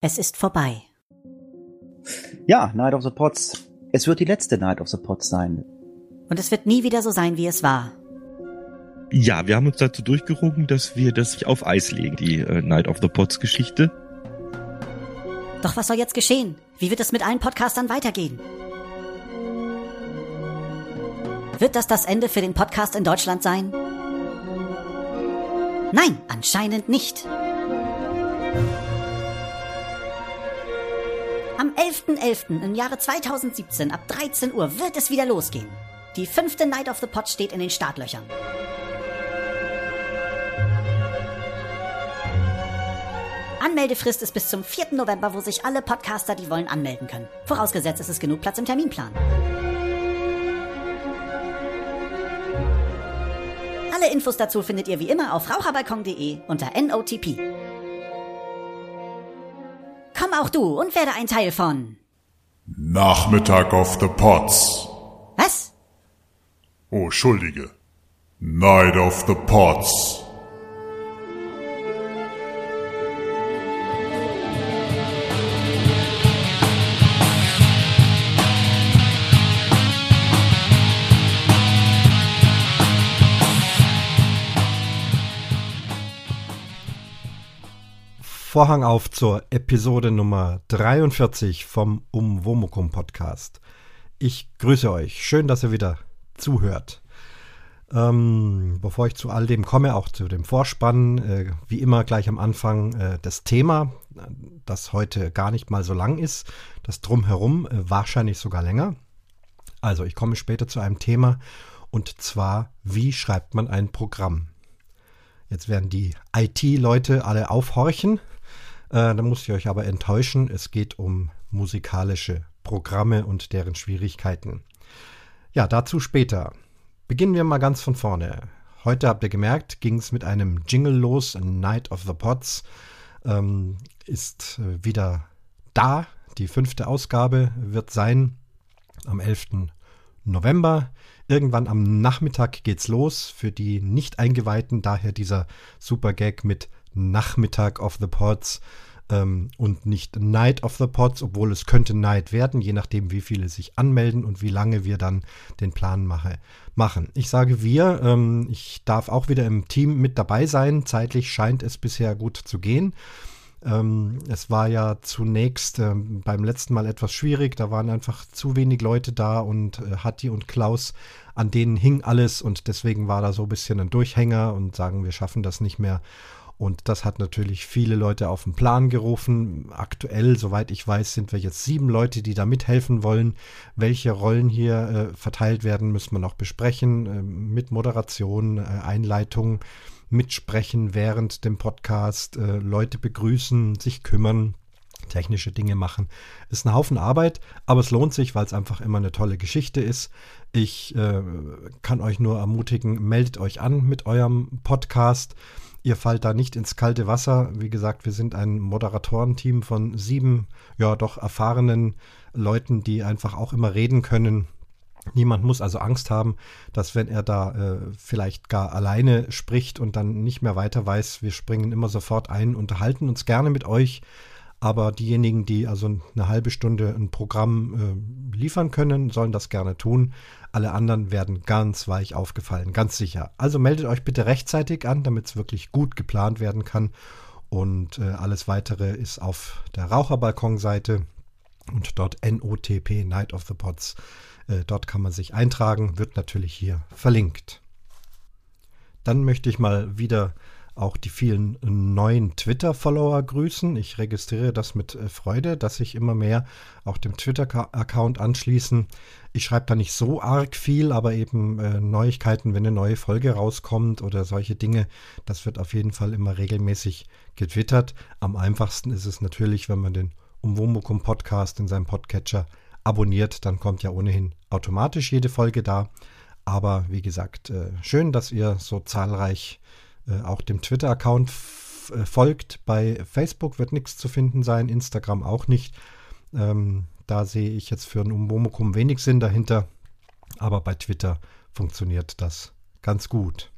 Es ist vorbei. Ja, Night of the Pots. Es wird die letzte Night of the Pots sein. Und es wird nie wieder so sein, wie es war. Ja, wir haben uns dazu durchgerungen, dass wir das auf Eis legen, die äh, Night of the Pots Geschichte. Doch was soll jetzt geschehen? Wie wird es mit allen Podcastern weitergehen? Wird das das Ende für den Podcast in Deutschland sein? Nein, anscheinend nicht. Am 11.11. .11. im Jahre 2017 ab 13 Uhr wird es wieder losgehen. Die fünfte Night of the Pot steht in den Startlöchern. Anmeldefrist ist bis zum 4. November, wo sich alle Podcaster, die wollen, anmelden können. Vorausgesetzt, es ist genug Platz im Terminplan. Alle Infos dazu findet ihr wie immer auf raucherbalkon.de unter NOTP. Komm auch du und werde ein Teil von Nachmittag of the Pots. Was? Oh, Entschuldige. Night of the Pots. Vorhang auf zur Episode Nummer 43 vom Umwomukum Podcast. Ich grüße euch. Schön, dass ihr wieder zuhört. Ähm, bevor ich zu all dem komme, auch zu dem Vorspann, äh, wie immer gleich am Anfang äh, das Thema, das heute gar nicht mal so lang ist, das drumherum äh, wahrscheinlich sogar länger. Also ich komme später zu einem Thema und zwar, wie schreibt man ein Programm? Jetzt werden die IT-Leute alle aufhorchen äh, da muss ich euch aber enttäuschen. Es geht um musikalische Programme und deren Schwierigkeiten. Ja, dazu später. Beginnen wir mal ganz von vorne. Heute habt ihr gemerkt, ging es mit einem Jingle los. Night of the Pots ähm, ist äh, wieder da. Die fünfte Ausgabe wird sein am 11. November. Irgendwann am Nachmittag geht's los. Für die nicht eingeweihten daher dieser super Gag mit Nachmittag of the Pods ähm, und nicht Night of the Pods, obwohl es könnte Night werden, je nachdem, wie viele sich anmelden und wie lange wir dann den Plan mache, machen. Ich sage wir, ähm, ich darf auch wieder im Team mit dabei sein. Zeitlich scheint es bisher gut zu gehen. Ähm, es war ja zunächst ähm, beim letzten Mal etwas schwierig. Da waren einfach zu wenig Leute da und äh, Hatti und Klaus, an denen hing alles und deswegen war da so ein bisschen ein Durchhänger und sagen, wir schaffen das nicht mehr. Und das hat natürlich viele Leute auf den Plan gerufen. Aktuell, soweit ich weiß, sind wir jetzt sieben Leute, die da mithelfen wollen. Welche Rollen hier äh, verteilt werden, müssen wir noch besprechen. Äh, mit Moderation, äh, Einleitung, mitsprechen während dem Podcast, äh, Leute begrüßen, sich kümmern technische Dinge machen. Ist ein Haufen Arbeit, aber es lohnt sich, weil es einfach immer eine tolle Geschichte ist. Ich äh, kann euch nur ermutigen, meldet euch an mit eurem Podcast. Ihr fallt da nicht ins kalte Wasser. Wie gesagt, wir sind ein Moderatorenteam von sieben, ja doch erfahrenen Leuten, die einfach auch immer reden können. Niemand muss also Angst haben, dass wenn er da äh, vielleicht gar alleine spricht und dann nicht mehr weiter weiß, wir springen immer sofort ein, unterhalten uns gerne mit euch. Aber diejenigen, die also eine halbe Stunde ein Programm äh, liefern können, sollen das gerne tun. Alle anderen werden ganz weich aufgefallen, ganz sicher. Also meldet euch bitte rechtzeitig an, damit es wirklich gut geplant werden kann. Und äh, alles weitere ist auf der Raucherbalkonseite und dort NOTP, Night of the Pots. Äh, dort kann man sich eintragen, wird natürlich hier verlinkt. Dann möchte ich mal wieder auch die vielen neuen Twitter-Follower grüßen. Ich registriere das mit äh, Freude, dass sich immer mehr auch dem Twitter-Account anschließen. Ich schreibe da nicht so arg viel, aber eben äh, Neuigkeiten, wenn eine neue Folge rauskommt oder solche Dinge, das wird auf jeden Fall immer regelmäßig getwittert. Am einfachsten ist es natürlich, wenn man den Umwomukum Podcast in seinem Podcatcher abonniert, dann kommt ja ohnehin automatisch jede Folge da. Aber wie gesagt, äh, schön, dass ihr so zahlreich äh, auch dem Twitter-Account äh, folgt. Bei Facebook wird nichts zu finden sein, Instagram auch nicht. Ähm, da sehe ich jetzt für ein Umwomukum wenig Sinn dahinter. Aber bei Twitter funktioniert das ganz gut.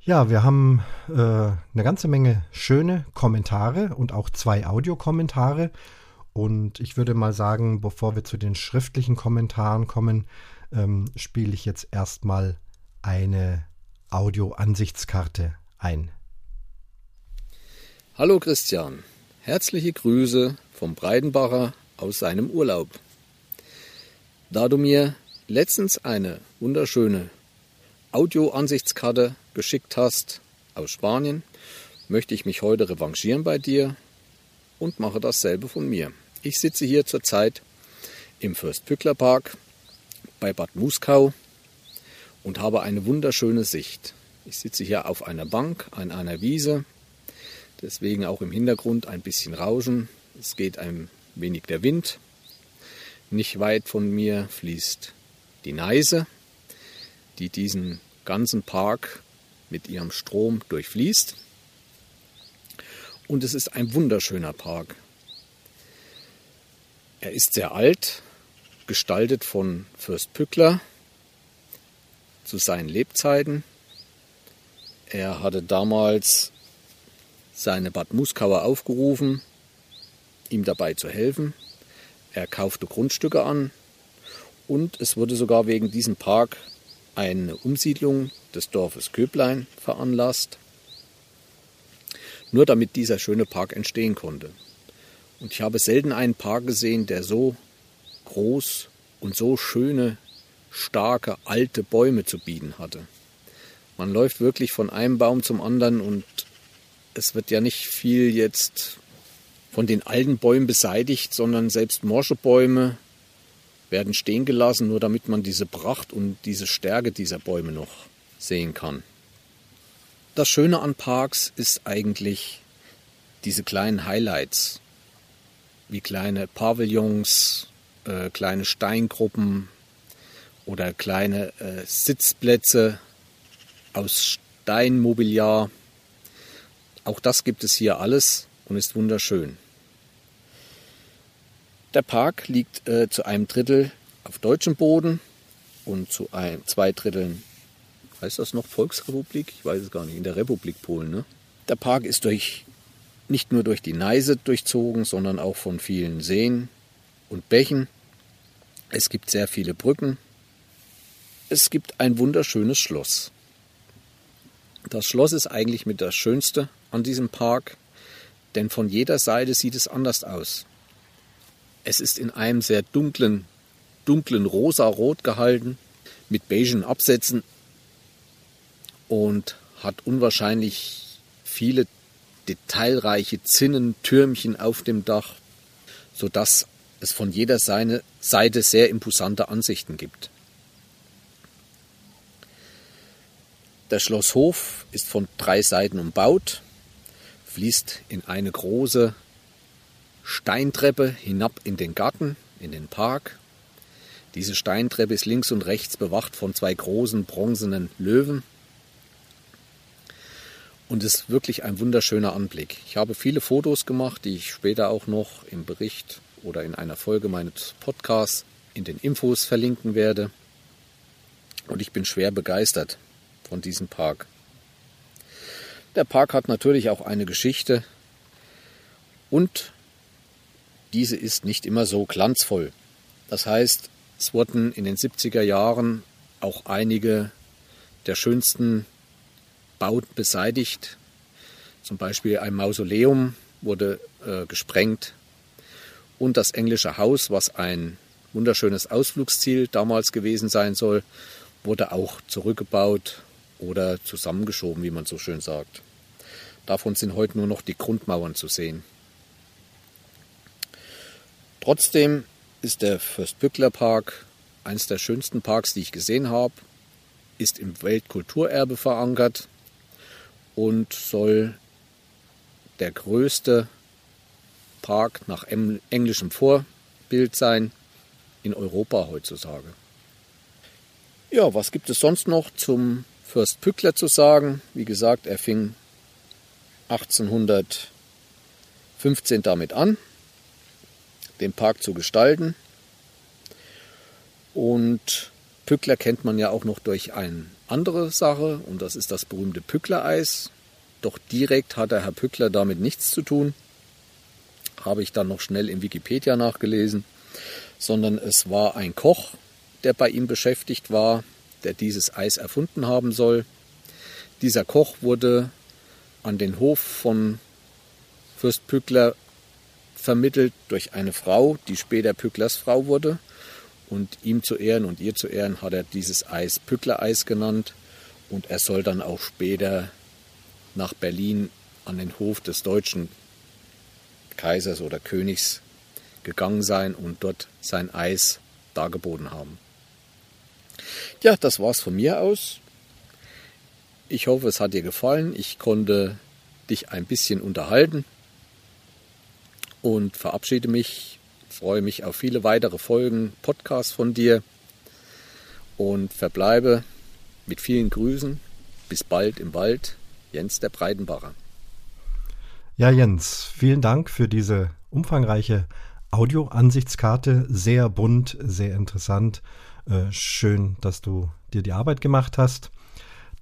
Ja, wir haben äh, eine ganze Menge schöne Kommentare und auch zwei Audiokommentare. Und ich würde mal sagen, bevor wir zu den schriftlichen Kommentaren kommen, ähm, spiele ich jetzt erstmal eine Audio-Ansichtskarte ein. Hallo Christian, herzliche Grüße vom Breidenbacher aus seinem Urlaub. Da du mir letztens eine wunderschöne Audio-Ansichtskarte geschickt hast aus Spanien, möchte ich mich heute revanchieren bei dir und mache dasselbe von mir. Ich sitze hier zurzeit im Fürstpückler-Park bei Bad Muskau und habe eine wunderschöne Sicht. Ich sitze hier auf einer Bank an einer Wiese, deswegen auch im Hintergrund ein bisschen Rauschen. Es geht ein wenig der Wind. Nicht weit von mir fließt die Neise, die diesen ganzen Park mit ihrem Strom durchfließt. Und es ist ein wunderschöner Park. Er ist sehr alt, gestaltet von Fürst Pückler zu seinen Lebzeiten. Er hatte damals seine Bad Muskauer aufgerufen, ihm dabei zu helfen. Er kaufte Grundstücke an und es wurde sogar wegen diesem Park eine Umsiedlung des Dorfes Köblein veranlasst, nur damit dieser schöne Park entstehen konnte. Und ich habe selten einen Park gesehen, der so groß und so schöne, starke, alte Bäume zu bieten hatte. Man läuft wirklich von einem Baum zum anderen und es wird ja nicht viel jetzt von den alten Bäumen beseitigt, sondern selbst morsche Bäume werden stehen gelassen, nur damit man diese Pracht und diese Stärke dieser Bäume noch sehen kann. Das Schöne an Parks ist eigentlich diese kleinen Highlights, wie kleine Pavillons, äh, kleine Steingruppen oder kleine äh, Sitzplätze aus Steinmobiliar. Auch das gibt es hier alles und ist wunderschön. Der Park liegt äh, zu einem Drittel auf deutschem Boden und zu ein, zwei Dritteln, heißt das noch Volksrepublik? Ich weiß es gar nicht, in der Republik Polen. Ne? Der Park ist durch, nicht nur durch die Neise durchzogen, sondern auch von vielen Seen und Bächen. Es gibt sehr viele Brücken. Es gibt ein wunderschönes Schloss. Das Schloss ist eigentlich mit das Schönste an diesem Park, denn von jeder Seite sieht es anders aus. Es ist in einem sehr dunklen, dunklen Rosa-Rot gehalten, mit beigen Absätzen und hat unwahrscheinlich viele detailreiche Zinnentürmchen auf dem Dach, sodass es von jeder Seite sehr imposante Ansichten gibt. Der Schlosshof ist von drei Seiten umbaut, fließt in eine große Steintreppe hinab in den Garten, in den Park. Diese Steintreppe ist links und rechts bewacht von zwei großen bronzenen Löwen und ist wirklich ein wunderschöner Anblick. Ich habe viele Fotos gemacht, die ich später auch noch im Bericht oder in einer Folge meines Podcasts in den Infos verlinken werde. Und ich bin schwer begeistert von diesem Park. Der Park hat natürlich auch eine Geschichte und diese ist nicht immer so glanzvoll. Das heißt, es wurden in den 70er Jahren auch einige der schönsten Bauten beseitigt. Zum Beispiel ein Mausoleum wurde äh, gesprengt und das englische Haus, was ein wunderschönes Ausflugsziel damals gewesen sein soll, wurde auch zurückgebaut oder zusammengeschoben, wie man so schön sagt. Davon sind heute nur noch die Grundmauern zu sehen. Trotzdem ist der Fürstbückler Park eines der schönsten Parks, die ich gesehen habe, ist im Weltkulturerbe verankert und soll der größte Park nach englischem Vorbild sein in Europa heutzutage. Ja, was gibt es sonst noch zum Fürst Pückler zu sagen? Wie gesagt, er fing 1815 damit an den Park zu gestalten. Und Pückler kennt man ja auch noch durch ein andere Sache und das ist das berühmte Pückler-Eis. Doch direkt hat der Herr Pückler damit nichts zu tun. Habe ich dann noch schnell in Wikipedia nachgelesen. Sondern es war ein Koch, der bei ihm beschäftigt war, der dieses Eis erfunden haben soll. Dieser Koch wurde an den Hof von Fürst Pückler vermittelt durch eine Frau, die später Pücklers Frau wurde. Und ihm zu Ehren und ihr zu Ehren hat er dieses Eis Pückler-Eis genannt. Und er soll dann auch später nach Berlin an den Hof des deutschen Kaisers oder Königs gegangen sein und dort sein Eis dargeboten haben. Ja, das war's von mir aus. Ich hoffe, es hat dir gefallen. Ich konnte dich ein bisschen unterhalten und verabschiede mich. Freue mich auf viele weitere Folgen Podcasts von dir und verbleibe mit vielen Grüßen. Bis bald im Wald. Jens der Breitenbacher. Ja, Jens, vielen Dank für diese umfangreiche Audio-Ansichtskarte. Sehr bunt, sehr interessant. Äh, schön, dass du dir die Arbeit gemacht hast.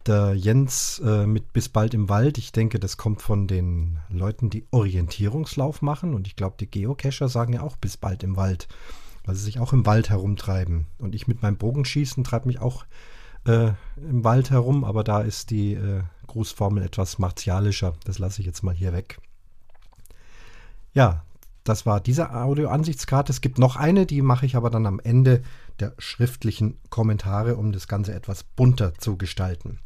Der Jens äh, mit Bis bald im Wald, ich denke, das kommt von den Leuten, die Orientierungslauf machen. Und ich glaube, die Geocacher sagen ja auch Bis bald im Wald, weil sie sich auch im Wald herumtreiben. Und ich mit meinem Bogenschießen treibe mich auch äh, im Wald herum, aber da ist die äh, Grußformel etwas martialischer. Das lasse ich jetzt mal hier weg. Ja, das war diese Audio-Ansichtskarte. Es gibt noch eine, die mache ich aber dann am Ende der schriftlichen Kommentare, um das Ganze etwas bunter zu gestalten.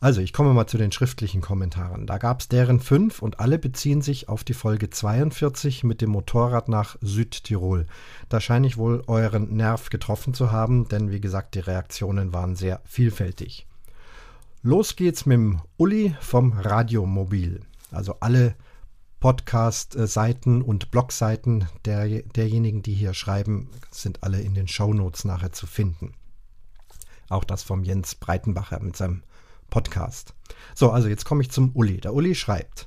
Also, ich komme mal zu den schriftlichen Kommentaren. Da gab es deren fünf und alle beziehen sich auf die Folge 42 mit dem Motorrad nach Südtirol. Da scheine ich wohl euren Nerv getroffen zu haben, denn wie gesagt, die Reaktionen waren sehr vielfältig. Los geht's mit dem Uli vom Radiomobil. Also alle Podcast-Seiten und Blogseiten der, derjenigen, die hier schreiben, sind alle in den Shownotes nachher zu finden. Auch das vom Jens Breitenbacher mit seinem Podcast. So, also jetzt komme ich zum Uli. Der Uli schreibt,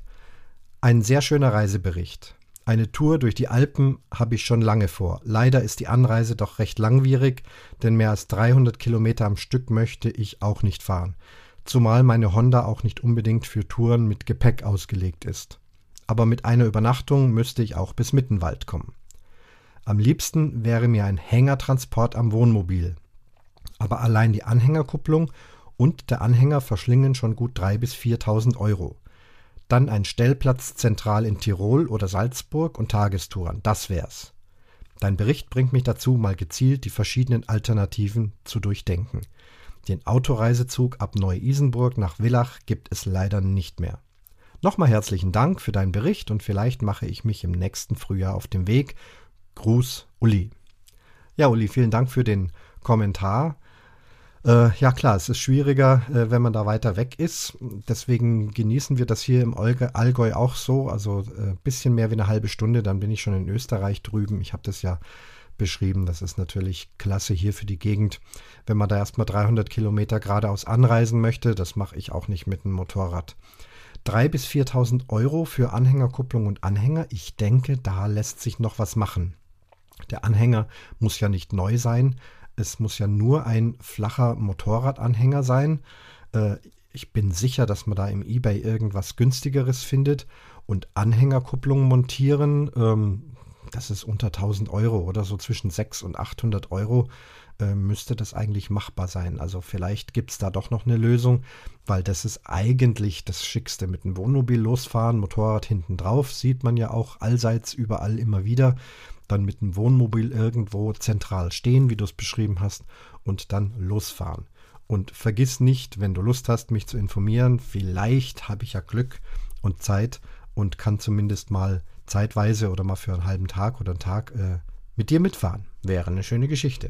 ein sehr schöner Reisebericht. Eine Tour durch die Alpen habe ich schon lange vor. Leider ist die Anreise doch recht langwierig, denn mehr als 300 Kilometer am Stück möchte ich auch nicht fahren. Zumal meine Honda auch nicht unbedingt für Touren mit Gepäck ausgelegt ist aber mit einer Übernachtung müsste ich auch bis Mittenwald kommen. Am liebsten wäre mir ein Hängertransport am Wohnmobil. Aber allein die Anhängerkupplung und der Anhänger verschlingen schon gut 3.000 bis 4.000 Euro. Dann ein Stellplatz zentral in Tirol oder Salzburg und Tagestouren, das wär's. Dein Bericht bringt mich dazu, mal gezielt die verschiedenen Alternativen zu durchdenken. Den Autoreisezug ab Neu-Isenburg nach Villach gibt es leider nicht mehr. Nochmal herzlichen Dank für deinen Bericht und vielleicht mache ich mich im nächsten Frühjahr auf den Weg. Gruß, Uli. Ja, Uli, vielen Dank für den Kommentar. Äh, ja klar, es ist schwieriger, äh, wenn man da weiter weg ist. Deswegen genießen wir das hier im Allgäu auch so. Also ein äh, bisschen mehr wie eine halbe Stunde, dann bin ich schon in Österreich drüben. Ich habe das ja beschrieben. Das ist natürlich klasse hier für die Gegend. Wenn man da erstmal 300 Kilometer geradeaus anreisen möchte, das mache ich auch nicht mit dem Motorrad. 3.000 bis 4.000 Euro für Anhängerkupplung und Anhänger. Ich denke, da lässt sich noch was machen. Der Anhänger muss ja nicht neu sein. Es muss ja nur ein flacher Motorradanhänger sein. Äh, ich bin sicher, dass man da im eBay irgendwas günstigeres findet. Und Anhängerkupplung montieren, ähm, das ist unter 1000 Euro oder so zwischen 600 und 800 Euro äh, müsste das eigentlich machbar sein. Also vielleicht gibt es da doch noch eine Lösung, weil das ist eigentlich das Schickste. Mit dem Wohnmobil losfahren, Motorrad hinten drauf, sieht man ja auch allseits überall immer wieder. Dann mit dem Wohnmobil irgendwo zentral stehen, wie du es beschrieben hast, und dann losfahren. Und vergiss nicht, wenn du Lust hast, mich zu informieren, vielleicht habe ich ja Glück und Zeit und kann zumindest mal zeitweise oder mal für einen halben Tag oder einen Tag äh, mit dir mitfahren. Wäre eine schöne Geschichte.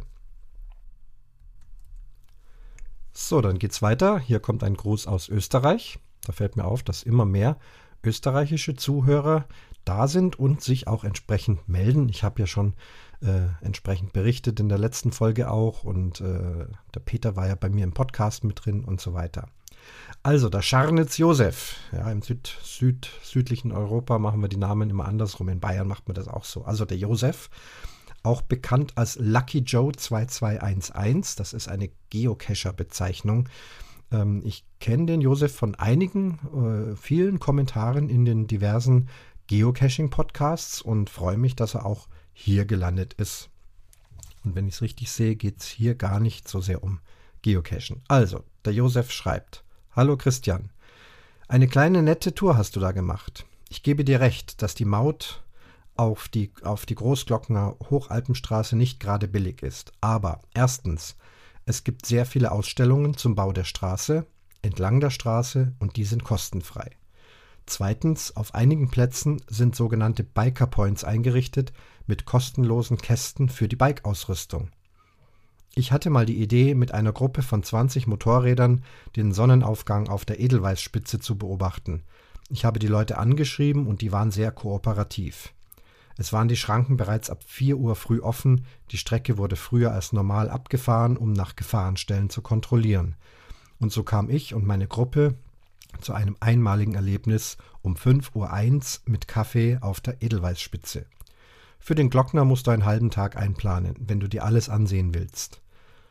So, dann geht's weiter. Hier kommt ein Gruß aus Österreich. Da fällt mir auf, dass immer mehr österreichische Zuhörer da sind und sich auch entsprechend melden. Ich habe ja schon äh, entsprechend berichtet in der letzten Folge auch und äh, der Peter war ja bei mir im Podcast mit drin und so weiter. Also der Scharnitz Josef. Ja, im Süd, Süd, südlichen Europa machen wir die Namen immer andersrum. In Bayern macht man das auch so. Also der Josef auch bekannt als Lucky Joe 2211. Das ist eine Geocacher-Bezeichnung. Ähm, ich kenne den Josef von einigen, äh, vielen Kommentaren in den diversen Geocaching-Podcasts und freue mich, dass er auch hier gelandet ist. Und wenn ich es richtig sehe, geht es hier gar nicht so sehr um Geocachen. Also, der Josef schreibt: Hallo Christian, eine kleine nette Tour hast du da gemacht. Ich gebe dir recht, dass die Maut auf die, auf die Großglockner Hochalpenstraße nicht gerade billig ist. Aber erstens, es gibt sehr viele Ausstellungen zum Bau der Straße, entlang der Straße und die sind kostenfrei. Zweitens, auf einigen Plätzen sind sogenannte Biker Points eingerichtet mit kostenlosen Kästen für die Bike-Ausrüstung. Ich hatte mal die Idee, mit einer Gruppe von 20 Motorrädern den Sonnenaufgang auf der Edelweißspitze zu beobachten. Ich habe die Leute angeschrieben und die waren sehr kooperativ. Es waren die Schranken bereits ab 4 Uhr früh offen, die Strecke wurde früher als normal abgefahren, um nach Gefahrenstellen zu kontrollieren. Und so kam ich und meine Gruppe zu einem einmaligen Erlebnis um 5.01 Uhr mit Kaffee auf der Edelweißspitze. Für den Glockner musst du einen halben Tag einplanen, wenn du dir alles ansehen willst.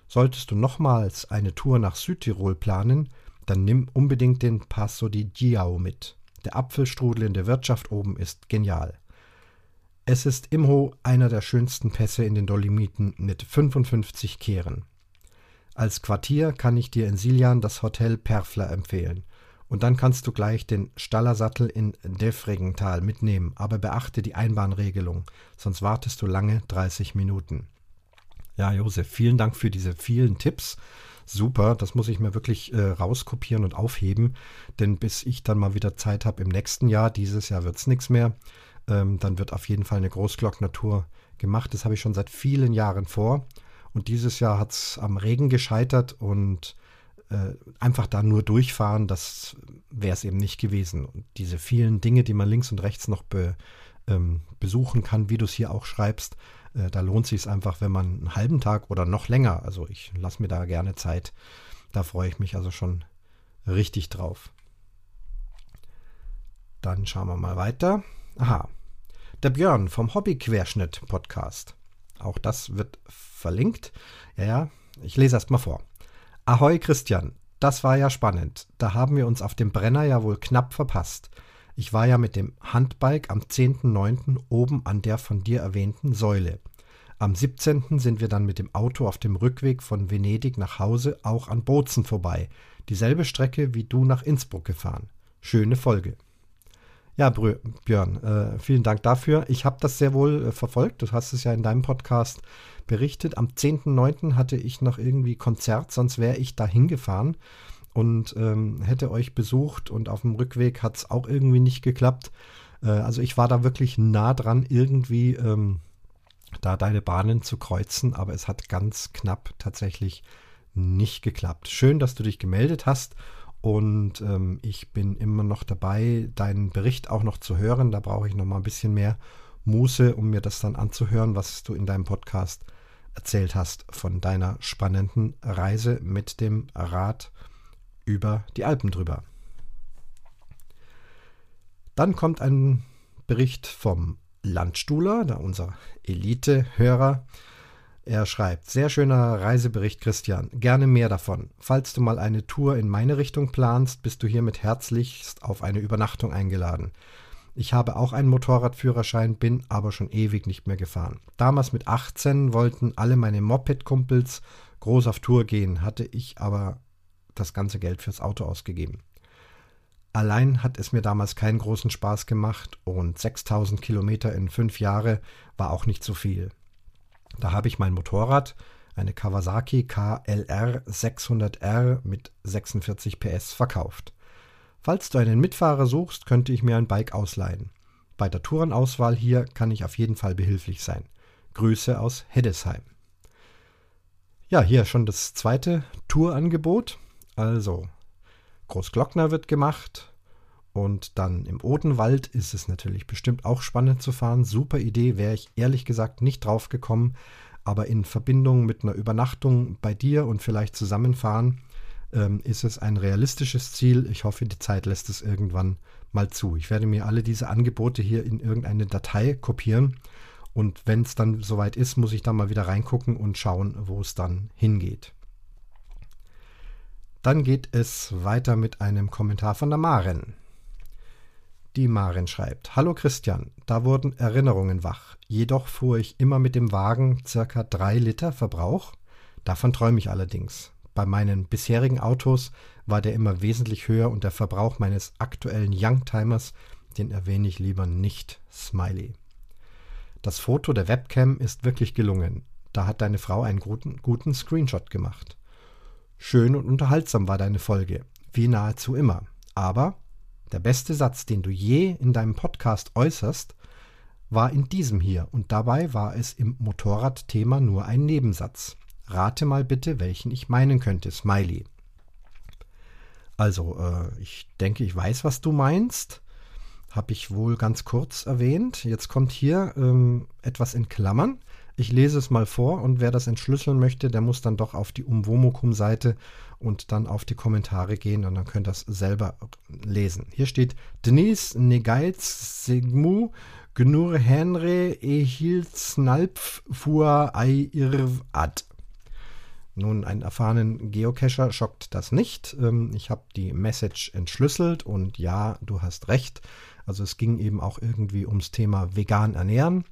Solltest du nochmals eine Tour nach Südtirol planen, dann nimm unbedingt den Passo di Giao mit. Der Apfelstrudel in der Wirtschaft oben ist genial. Es ist Imho einer der schönsten Pässe in den Dolomiten mit 55 Kehren. Als Quartier kann ich dir in Siljan das Hotel Perfler empfehlen. Und dann kannst du gleich den Stallersattel in Defregental mitnehmen, aber beachte die Einbahnregelung, sonst wartest du lange 30 Minuten. Ja, Josef, vielen Dank für diese vielen Tipps. Super, das muss ich mir wirklich äh, rauskopieren und aufheben, denn bis ich dann mal wieder Zeit habe im nächsten Jahr, dieses Jahr wird es nichts mehr, ähm, dann wird auf jeden Fall eine Großglocknatur gemacht. Das habe ich schon seit vielen Jahren vor. Und dieses Jahr hat es am Regen gescheitert und äh, einfach da nur durchfahren, das wäre es eben nicht gewesen. Und diese vielen Dinge, die man links und rechts noch be, ähm, besuchen kann, wie du es hier auch schreibst, äh, da lohnt sich es einfach, wenn man einen halben Tag oder noch länger, also ich lasse mir da gerne Zeit, da freue ich mich also schon richtig drauf. Dann schauen wir mal weiter. Aha, der Björn vom Hobby-Querschnitt-Podcast. Auch das wird verlinkt. Ja, ja, ich lese erst mal vor. Ahoi Christian, das war ja spannend. Da haben wir uns auf dem Brenner ja wohl knapp verpasst. Ich war ja mit dem Handbike am 10.9. oben an der von dir erwähnten Säule. Am 17. sind wir dann mit dem Auto auf dem Rückweg von Venedig nach Hause auch an Bozen vorbei. Dieselbe Strecke wie du nach Innsbruck gefahren. Schöne Folge. Ja, Björn, äh, vielen Dank dafür. Ich habe das sehr wohl äh, verfolgt. Du hast es ja in deinem Podcast berichtet. Am 10.9. hatte ich noch irgendwie Konzert, sonst wäre ich da hingefahren und ähm, hätte euch besucht und auf dem Rückweg hat es auch irgendwie nicht geklappt. Äh, also ich war da wirklich nah dran, irgendwie ähm, da deine Bahnen zu kreuzen, aber es hat ganz knapp tatsächlich nicht geklappt. Schön, dass du dich gemeldet hast und ähm, ich bin immer noch dabei, deinen Bericht auch noch zu hören. Da brauche ich noch mal ein bisschen mehr Muße, um mir das dann anzuhören, was du in deinem Podcast erzählt hast von deiner spannenden Reise mit dem Rad über die Alpen drüber. Dann kommt ein Bericht vom Landstuhler, da unser Elite-Hörer, er schreibt, sehr schöner Reisebericht, Christian. Gerne mehr davon. Falls du mal eine Tour in meine Richtung planst, bist du hiermit herzlichst auf eine Übernachtung eingeladen. Ich habe auch einen Motorradführerschein, bin aber schon ewig nicht mehr gefahren. Damals mit 18 wollten alle meine Moped-Kumpels groß auf Tour gehen, hatte ich aber das ganze Geld fürs Auto ausgegeben. Allein hat es mir damals keinen großen Spaß gemacht und 6000 Kilometer in fünf Jahre war auch nicht so viel. Da habe ich mein Motorrad, eine Kawasaki KLR 600R mit 46 PS verkauft. Falls du einen Mitfahrer suchst, könnte ich mir ein Bike ausleihen. Bei der Tourenauswahl hier kann ich auf jeden Fall behilflich sein. Grüße aus Heddesheim. Ja, hier schon das zweite Tourangebot. Also, Großglockner wird gemacht, und dann im Odenwald ist es natürlich bestimmt auch spannend zu fahren. Super Idee, wäre ich ehrlich gesagt nicht drauf gekommen. Aber in Verbindung mit einer Übernachtung bei dir und vielleicht zusammenfahren, ähm, ist es ein realistisches Ziel. Ich hoffe, die Zeit lässt es irgendwann mal zu. Ich werde mir alle diese Angebote hier in irgendeine Datei kopieren. Und wenn es dann soweit ist, muss ich da mal wieder reingucken und schauen, wo es dann hingeht. Dann geht es weiter mit einem Kommentar von der Maren. Die Maren schreibt: Hallo Christian, da wurden Erinnerungen wach. Jedoch fuhr ich immer mit dem Wagen circa drei Liter Verbrauch. Davon träume ich allerdings. Bei meinen bisherigen Autos war der immer wesentlich höher und der Verbrauch meines aktuellen Youngtimers, den erwähne ich lieber nicht. Smiley. Das Foto der Webcam ist wirklich gelungen. Da hat deine Frau einen guten, guten Screenshot gemacht. Schön und unterhaltsam war deine Folge, wie nahezu immer. Aber der beste Satz, den du je in deinem Podcast äußerst, war in diesem hier und dabei war es im Motorradthema nur ein Nebensatz. Rate mal bitte, welchen ich meinen könnte, Smiley. Also, äh, ich denke, ich weiß, was du meinst. Habe ich wohl ganz kurz erwähnt. Jetzt kommt hier ähm, etwas in Klammern. Ich lese es mal vor und wer das entschlüsseln möchte, der muss dann doch auf die Umwomukum-Seite und dann auf die Kommentare gehen und dann könnt ihr das selber lesen. Hier steht Denise Negaitz Sigmu Gnur Henry Ehils Nalpf Fua Ei Irv Ad. Nun, einen erfahrenen Geocacher schockt das nicht. Ähm, ich habe die Message entschlüsselt und ja, du hast recht. Also es ging eben auch irgendwie ums Thema vegan ernähren.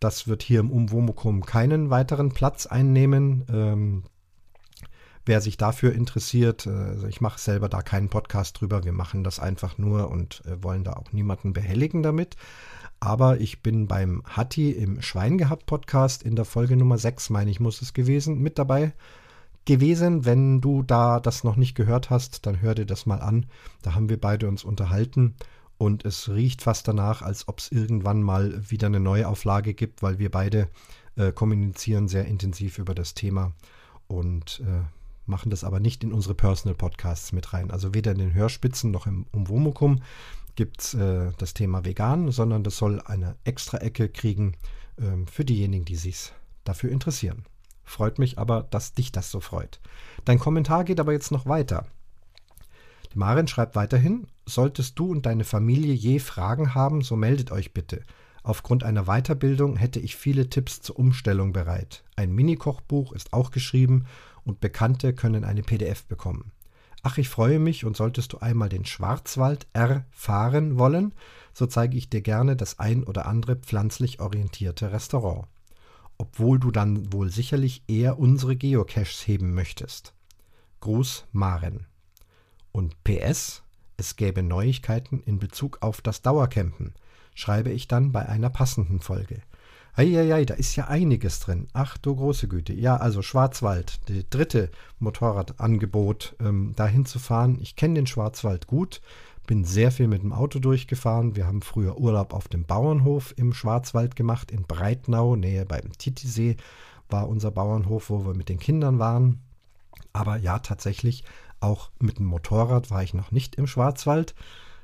Das wird hier im Umwomukum keinen weiteren Platz einnehmen. Wer sich dafür interessiert, äh, also ich mache selber da keinen Podcast drüber. Wir machen das einfach nur und äh, wollen da auch niemanden behelligen damit. Aber ich bin beim Hatti im Schwein gehabt Podcast in der Folge Nummer 6, meine ich, muss es gewesen, mit dabei gewesen. Wenn du da das noch nicht gehört hast, dann hör dir das mal an. Da haben wir beide uns unterhalten und es riecht fast danach, als ob es irgendwann mal wieder eine Neuauflage gibt, weil wir beide äh, kommunizieren sehr intensiv über das Thema und äh, machen das aber nicht in unsere Personal Podcasts mit rein. Also weder in den Hörspitzen noch im Umwomukum gibt es äh, das Thema vegan, sondern das soll eine extra Ecke kriegen ähm, für diejenigen, die sich dafür interessieren. Freut mich aber, dass dich das so freut. Dein Kommentar geht aber jetzt noch weiter. Die Marin schreibt weiterhin, solltest du und deine Familie je Fragen haben, so meldet euch bitte. Aufgrund einer Weiterbildung hätte ich viele Tipps zur Umstellung bereit. Ein Mini-Kochbuch ist auch geschrieben und Bekannte können eine PDF bekommen. Ach, ich freue mich und solltest du einmal den Schwarzwald erfahren wollen, so zeige ich dir gerne das ein oder andere pflanzlich orientierte Restaurant obwohl du dann wohl sicherlich eher unsere Geocaches heben möchtest. Gruß Maren. Und PS, es gäbe Neuigkeiten in Bezug auf das Dauercampen, schreibe ich dann bei einer passenden Folge. Eieiei, da ist ja einiges drin. Ach du große Güte. Ja, also Schwarzwald, das dritte Motorradangebot, ähm, dahin zu fahren. Ich kenne den Schwarzwald gut, bin sehr viel mit dem Auto durchgefahren. Wir haben früher Urlaub auf dem Bauernhof im Schwarzwald gemacht, in Breitnau, Nähe beim Titisee war unser Bauernhof, wo wir mit den Kindern waren. Aber ja, tatsächlich, auch mit dem Motorrad war ich noch nicht im Schwarzwald.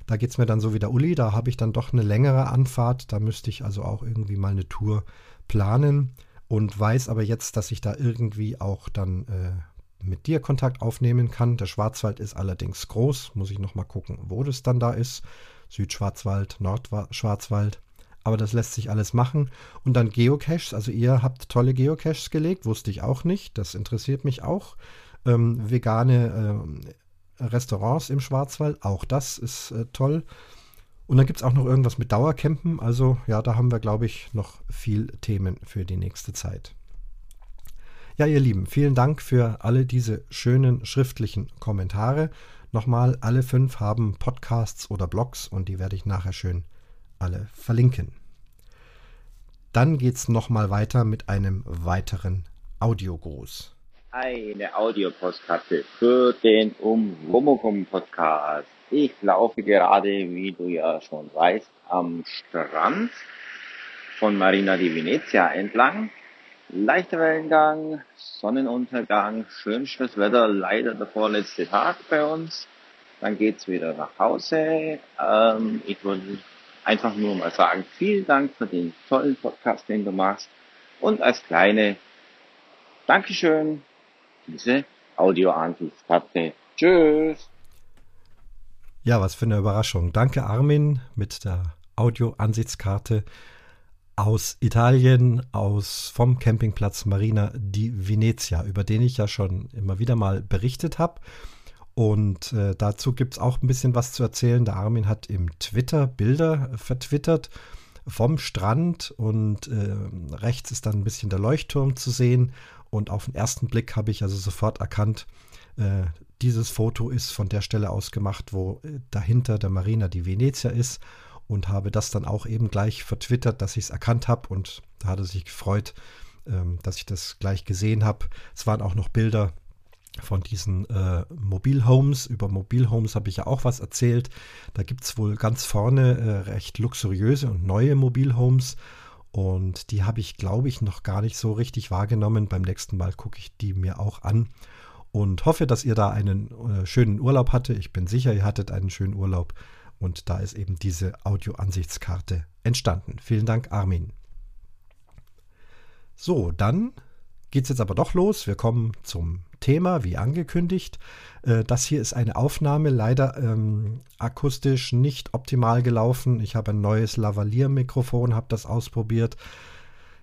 Da geht es mir dann so wie der Uli, da habe ich dann doch eine längere Anfahrt. Da müsste ich also auch irgendwie mal eine Tour planen und weiß aber jetzt, dass ich da irgendwie auch dann äh, mit dir Kontakt aufnehmen kann. Der Schwarzwald ist allerdings groß, muss ich nochmal gucken, wo das dann da ist. Südschwarzwald, Nordschwarzwald. Aber das lässt sich alles machen. Und dann Geocaches, also ihr habt tolle Geocaches gelegt, wusste ich auch nicht. Das interessiert mich auch. Ähm, vegane äh, Restaurants im Schwarzwald, auch das ist äh, toll. Und dann gibt es auch noch irgendwas mit Dauercampen. Also ja, da haben wir, glaube ich, noch viel Themen für die nächste Zeit. Ja, ihr Lieben, vielen Dank für alle diese schönen schriftlichen Kommentare. Nochmal, alle fünf haben Podcasts oder Blogs und die werde ich nachher schön alle verlinken. Dann geht es nochmal weiter mit einem weiteren Audiogruß. Eine Audiopostkarte für den Umwomukum Podcast. Ich laufe gerade, wie du ja schon weißt, am Strand von Marina di Venezia entlang Leichter Wellengang, Sonnenuntergang, schönstes Wetter, leider der vorletzte Tag bei uns. Dann geht's wieder nach Hause. Ähm, ich würde einfach nur mal sagen, vielen Dank für den tollen Podcast, den du machst. Und als kleine Dankeschön, diese Audioansichtskarte. Tschüss! Ja, was für eine Überraschung. Danke Armin mit der Audioansichtskarte aus Italien, aus vom Campingplatz Marina di Venezia, über den ich ja schon immer wieder mal berichtet habe. Und äh, dazu gibt es auch ein bisschen was zu erzählen. Der Armin hat im Twitter Bilder vertwittert vom Strand und äh, rechts ist dann ein bisschen der Leuchtturm zu sehen. Und auf den ersten Blick habe ich also sofort erkannt, äh, dieses Foto ist von der Stelle aus gemacht, wo äh, dahinter der Marina di Venezia ist und habe das dann auch eben gleich vertwittert, dass ich es erkannt habe und da hat er sich gefreut, ähm, dass ich das gleich gesehen habe. Es waren auch noch Bilder von diesen äh, Mobilhomes. Über Mobilhomes habe ich ja auch was erzählt. Da gibt es wohl ganz vorne äh, recht luxuriöse und neue Mobilhomes. Und die habe ich, glaube ich, noch gar nicht so richtig wahrgenommen. Beim nächsten Mal gucke ich die mir auch an und hoffe, dass ihr da einen äh, schönen Urlaub hattet. Ich bin sicher, ihr hattet einen schönen Urlaub. Und da ist eben diese Audio-Ansichtskarte entstanden. Vielen Dank, Armin. So, dann geht es jetzt aber doch los. Wir kommen zum Thema, wie angekündigt. Äh, das hier ist eine Aufnahme, leider ähm, akustisch nicht optimal gelaufen. Ich habe ein neues Lavalier-Mikrofon, habe das ausprobiert.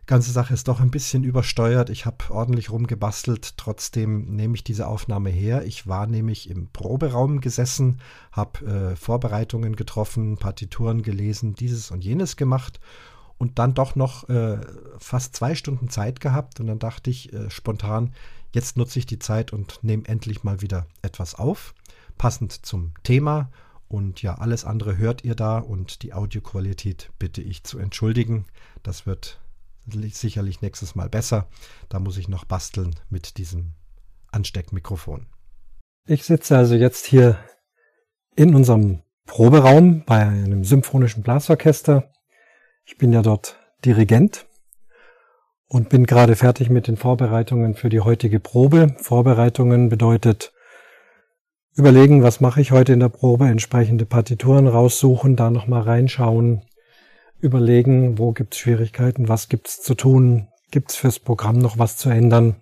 Ganze Sache ist doch ein bisschen übersteuert. Ich habe ordentlich rumgebastelt. Trotzdem nehme ich diese Aufnahme her. Ich war nämlich im Proberaum gesessen, habe äh, Vorbereitungen getroffen, Partituren gelesen, dieses und jenes gemacht und dann doch noch äh, fast zwei Stunden Zeit gehabt. Und dann dachte ich äh, spontan, jetzt nutze ich die Zeit und nehme endlich mal wieder etwas auf, passend zum Thema. Und ja, alles andere hört ihr da und die Audioqualität bitte ich zu entschuldigen. Das wird sicherlich nächstes Mal besser. Da muss ich noch basteln mit diesem Ansteckmikrofon. Ich sitze also jetzt hier in unserem Proberaum bei einem symphonischen Blasorchester. Ich bin ja dort Dirigent und bin gerade fertig mit den Vorbereitungen für die heutige Probe. Vorbereitungen bedeutet überlegen, was mache ich heute in der Probe, entsprechende Partituren raussuchen, da nochmal reinschauen, überlegen, wo gibt es Schwierigkeiten, was gibt es zu tun, gibt es fürs Programm noch was zu ändern.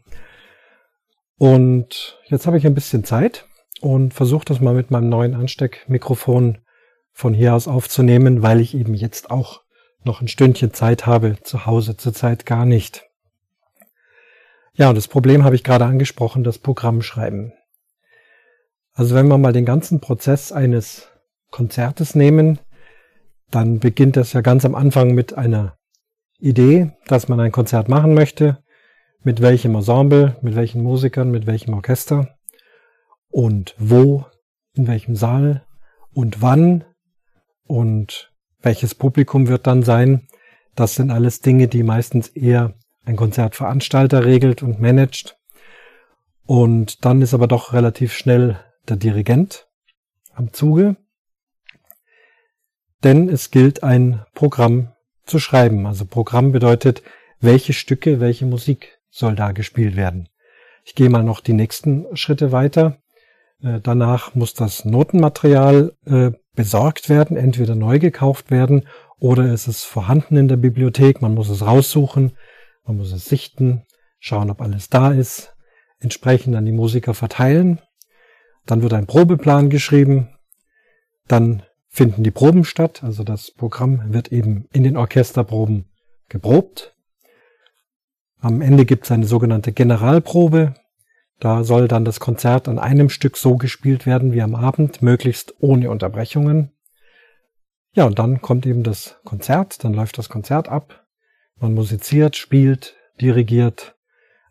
Und jetzt habe ich ein bisschen Zeit und versuche das mal mit meinem neuen Ansteckmikrofon von hier aus aufzunehmen, weil ich eben jetzt auch noch ein Stündchen Zeit habe, zu Hause zurzeit gar nicht. Ja, und das Problem habe ich gerade angesprochen, das Programm schreiben. Also wenn wir mal den ganzen Prozess eines Konzertes nehmen, dann beginnt das ja ganz am Anfang mit einer Idee, dass man ein Konzert machen möchte, mit welchem Ensemble, mit welchen Musikern, mit welchem Orchester und wo, in welchem Saal und wann und welches Publikum wird dann sein. Das sind alles Dinge, die meistens eher ein Konzertveranstalter regelt und managt. Und dann ist aber doch relativ schnell der Dirigent am Zuge denn es gilt ein Programm zu schreiben. Also Programm bedeutet, welche Stücke, welche Musik soll da gespielt werden. Ich gehe mal noch die nächsten Schritte weiter. Äh, danach muss das Notenmaterial äh, besorgt werden, entweder neu gekauft werden oder es ist vorhanden in der Bibliothek. Man muss es raussuchen, man muss es sichten, schauen, ob alles da ist, entsprechend an die Musiker verteilen. Dann wird ein Probeplan geschrieben. Dann finden die Proben statt. Also das Programm wird eben in den Orchesterproben geprobt. Am Ende gibt es eine sogenannte Generalprobe. Da soll dann das Konzert an einem Stück so gespielt werden wie am Abend, möglichst ohne Unterbrechungen. Ja, und dann kommt eben das Konzert, dann läuft das Konzert ab. Man musiziert, spielt, dirigiert,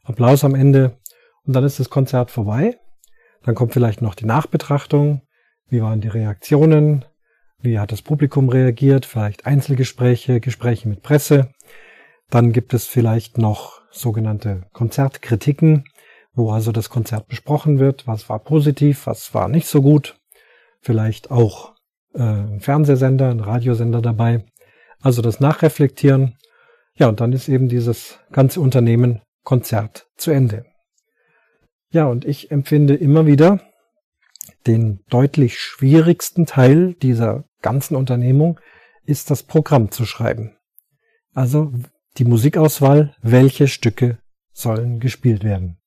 Applaus am Ende und dann ist das Konzert vorbei. Dann kommt vielleicht noch die Nachbetrachtung. Wie waren die Reaktionen? Wie hat das Publikum reagiert? Vielleicht Einzelgespräche, Gespräche mit Presse. Dann gibt es vielleicht noch sogenannte Konzertkritiken, wo also das Konzert besprochen wird. Was war positiv, was war nicht so gut. Vielleicht auch äh, ein Fernsehsender, ein Radiosender dabei. Also das Nachreflektieren. Ja, und dann ist eben dieses ganze Unternehmen Konzert zu Ende. Ja, und ich empfinde immer wieder den deutlich schwierigsten Teil dieser ganzen Unternehmung ist das Programm zu schreiben. Also die Musikauswahl, welche Stücke sollen gespielt werden.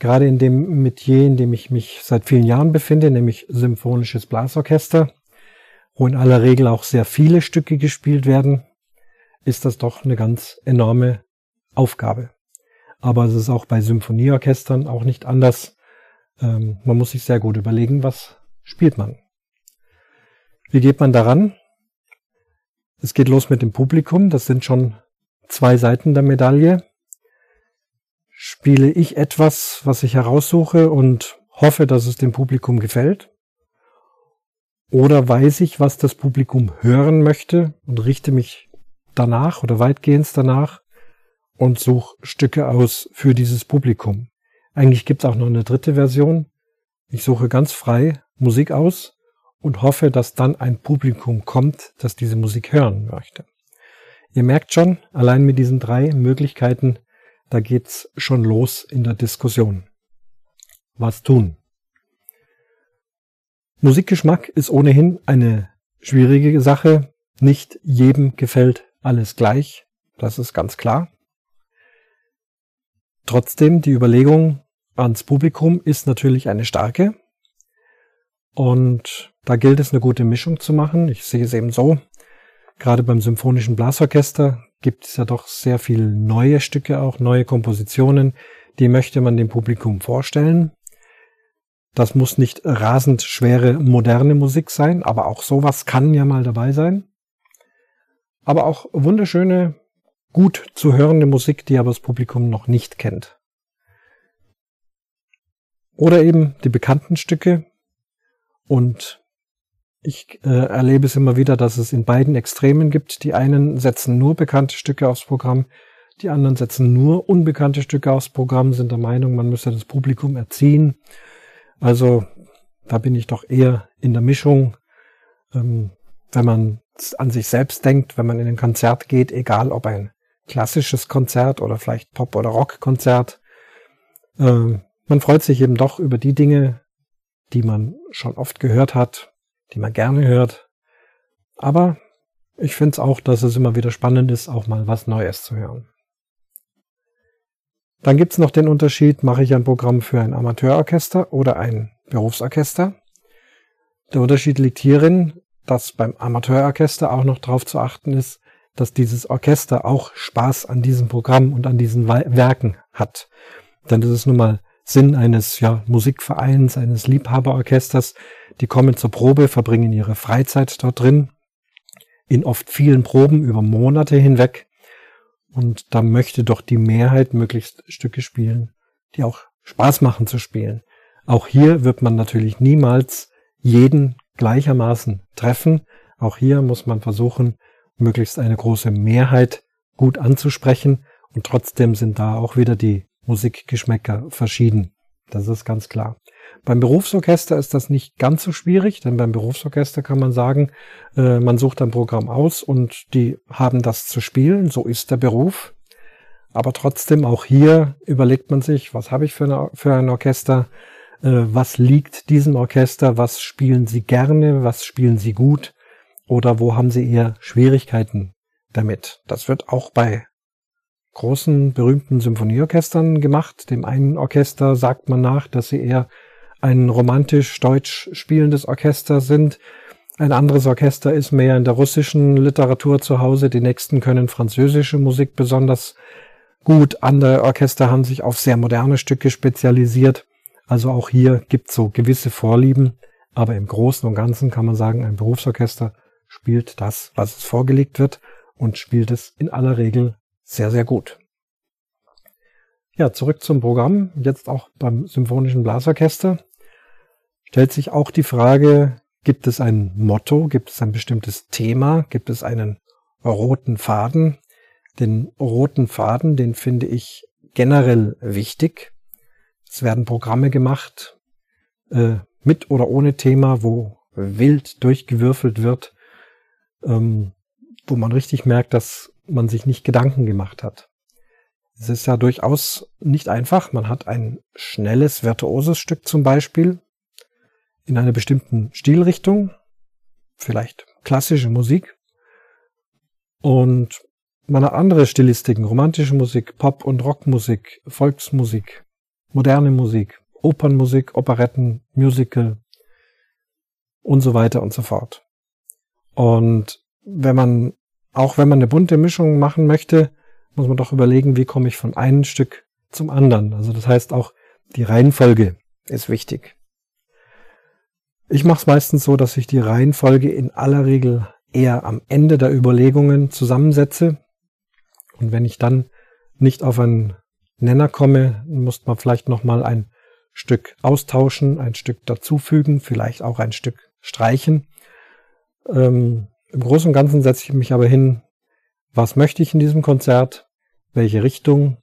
Gerade in dem Metier, in dem ich mich seit vielen Jahren befinde, nämlich symphonisches Blasorchester, wo in aller Regel auch sehr viele Stücke gespielt werden, ist das doch eine ganz enorme Aufgabe. Aber es ist auch bei Symphonieorchestern auch nicht anders. Ähm, man muss sich sehr gut überlegen, was spielt man. Wie geht man daran? Es geht los mit dem Publikum. Das sind schon zwei Seiten der Medaille. Spiele ich etwas, was ich heraussuche und hoffe, dass es dem Publikum gefällt? Oder weiß ich, was das Publikum hören möchte und richte mich danach oder weitgehend danach und suche Stücke aus für dieses Publikum. Eigentlich gibt es auch noch eine dritte Version. Ich suche ganz frei Musik aus und hoffe, dass dann ein Publikum kommt, das diese Musik hören möchte. Ihr merkt schon, allein mit diesen drei Möglichkeiten, da geht's schon los in der Diskussion. Was tun? Musikgeschmack ist ohnehin eine schwierige Sache. Nicht jedem gefällt alles gleich. Das ist ganz klar. Trotzdem, die Überlegung ans Publikum ist natürlich eine starke. Und da gilt es, eine gute Mischung zu machen. Ich sehe es eben so. Gerade beim Symphonischen Blasorchester gibt es ja doch sehr viele neue Stücke, auch neue Kompositionen. Die möchte man dem Publikum vorstellen. Das muss nicht rasend schwere moderne Musik sein, aber auch sowas kann ja mal dabei sein. Aber auch wunderschöne, gut zu hörende Musik, die aber das Publikum noch nicht kennt. Oder eben die bekannten Stücke. Und ich äh, erlebe es immer wieder, dass es in beiden Extremen gibt. Die einen setzen nur bekannte Stücke aufs Programm, die anderen setzen nur unbekannte Stücke aufs Programm, sind der Meinung, man müsse das Publikum erziehen. Also da bin ich doch eher in der Mischung. Ähm, wenn man an sich selbst denkt, wenn man in ein Konzert geht, egal ob ein klassisches Konzert oder vielleicht Pop- oder Rockkonzert, äh, man freut sich eben doch über die Dinge, die man schon oft gehört hat, die man gerne hört. Aber ich finde es auch, dass es immer wieder spannend ist, auch mal was Neues zu hören. Dann gibt's noch den Unterschied, mache ich ein Programm für ein Amateurorchester oder ein Berufsorchester. Der Unterschied liegt hierin, dass beim Amateurorchester auch noch darauf zu achten ist, dass dieses Orchester auch Spaß an diesem Programm und an diesen Werken hat. Denn das ist nun mal Sinn eines ja, Musikvereins, eines Liebhaberorchesters. Die kommen zur Probe, verbringen ihre Freizeit dort drin, in oft vielen Proben über Monate hinweg. Und da möchte doch die Mehrheit möglichst Stücke spielen, die auch Spaß machen zu spielen. Auch hier wird man natürlich niemals jeden gleichermaßen treffen. Auch hier muss man versuchen, möglichst eine große Mehrheit gut anzusprechen. Und trotzdem sind da auch wieder die Musikgeschmäcker verschieden. Das ist ganz klar. Beim Berufsorchester ist das nicht ganz so schwierig, denn beim Berufsorchester kann man sagen, äh, man sucht ein Programm aus und die haben das zu spielen. So ist der Beruf. Aber trotzdem, auch hier überlegt man sich, was habe ich für, eine, für ein Orchester? Äh, was liegt diesem Orchester? Was spielen sie gerne? Was spielen sie gut? Oder wo haben sie eher Schwierigkeiten damit? Das wird auch bei großen, berühmten Symphonieorchestern gemacht. Dem einen Orchester sagt man nach, dass sie eher ein romantisch deutsch spielendes Orchester sind. Ein anderes Orchester ist mehr in der russischen Literatur zu Hause. Die nächsten können französische Musik besonders gut. Andere Orchester haben sich auf sehr moderne Stücke spezialisiert. Also auch hier gibt es so gewisse Vorlieben. Aber im Großen und Ganzen kann man sagen, ein Berufsorchester spielt das, was es vorgelegt wird und spielt es in aller Regel sehr, sehr gut. Ja, zurück zum Programm. Jetzt auch beim Symphonischen Blasorchester stellt sich auch die Frage, gibt es ein Motto, gibt es ein bestimmtes Thema, gibt es einen roten Faden? Den roten Faden, den finde ich generell wichtig. Es werden Programme gemacht, äh, mit oder ohne Thema, wo wild durchgewürfelt wird, ähm, wo man richtig merkt, dass man sich nicht Gedanken gemacht hat. Es ist ja durchaus nicht einfach. Man hat ein schnelles, virtuoses Stück zum Beispiel, in einer bestimmten Stilrichtung, vielleicht klassische Musik. Und man hat andere Stilistiken, romantische Musik, Pop- und Rockmusik, Volksmusik, moderne Musik, Opernmusik, Operetten, Musical und so weiter und so fort. Und wenn man, auch wenn man eine bunte Mischung machen möchte, muss man doch überlegen, wie komme ich von einem Stück zum anderen. Also das heißt auch die Reihenfolge ist wichtig. Ich mache es meistens so, dass ich die Reihenfolge in aller Regel eher am Ende der Überlegungen zusammensetze. Und wenn ich dann nicht auf einen Nenner komme, muss man vielleicht nochmal ein Stück austauschen, ein Stück dazufügen, vielleicht auch ein Stück streichen. Ähm, Im Großen und Ganzen setze ich mich aber hin, was möchte ich in diesem Konzert, welche Richtung,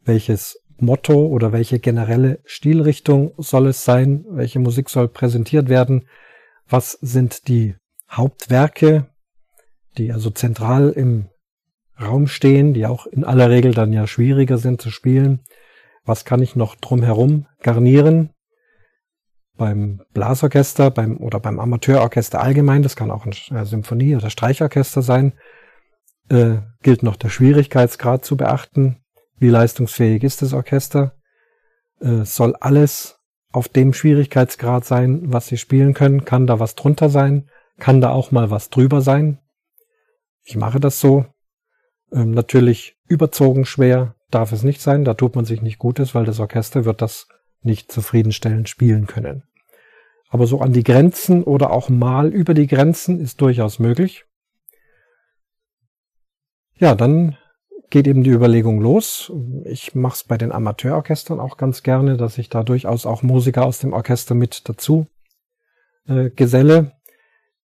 welches Motto oder welche generelle Stilrichtung soll es sein, welche Musik soll präsentiert werden, was sind die Hauptwerke, die also zentral im Raum stehen, die auch in aller Regel dann ja schwieriger sind zu spielen. Was kann ich noch drumherum garnieren? Beim Blasorchester beim, oder beim Amateurorchester allgemein, das kann auch ein äh, Symphonie- oder Streichorchester sein, äh, gilt noch der Schwierigkeitsgrad zu beachten. Wie leistungsfähig ist das Orchester? Äh, soll alles auf dem Schwierigkeitsgrad sein, was sie spielen können? Kann da was drunter sein? Kann da auch mal was drüber sein? Ich mache das so. Ähm, natürlich überzogen schwer darf es nicht sein. Da tut man sich nicht Gutes, weil das Orchester wird das nicht zufriedenstellend spielen können. Aber so an die Grenzen oder auch mal über die Grenzen ist durchaus möglich. Ja, dann geht eben die Überlegung los. Ich mache es bei den Amateurorchestern auch ganz gerne, dass ich da durchaus auch Musiker aus dem Orchester mit dazu äh, geselle.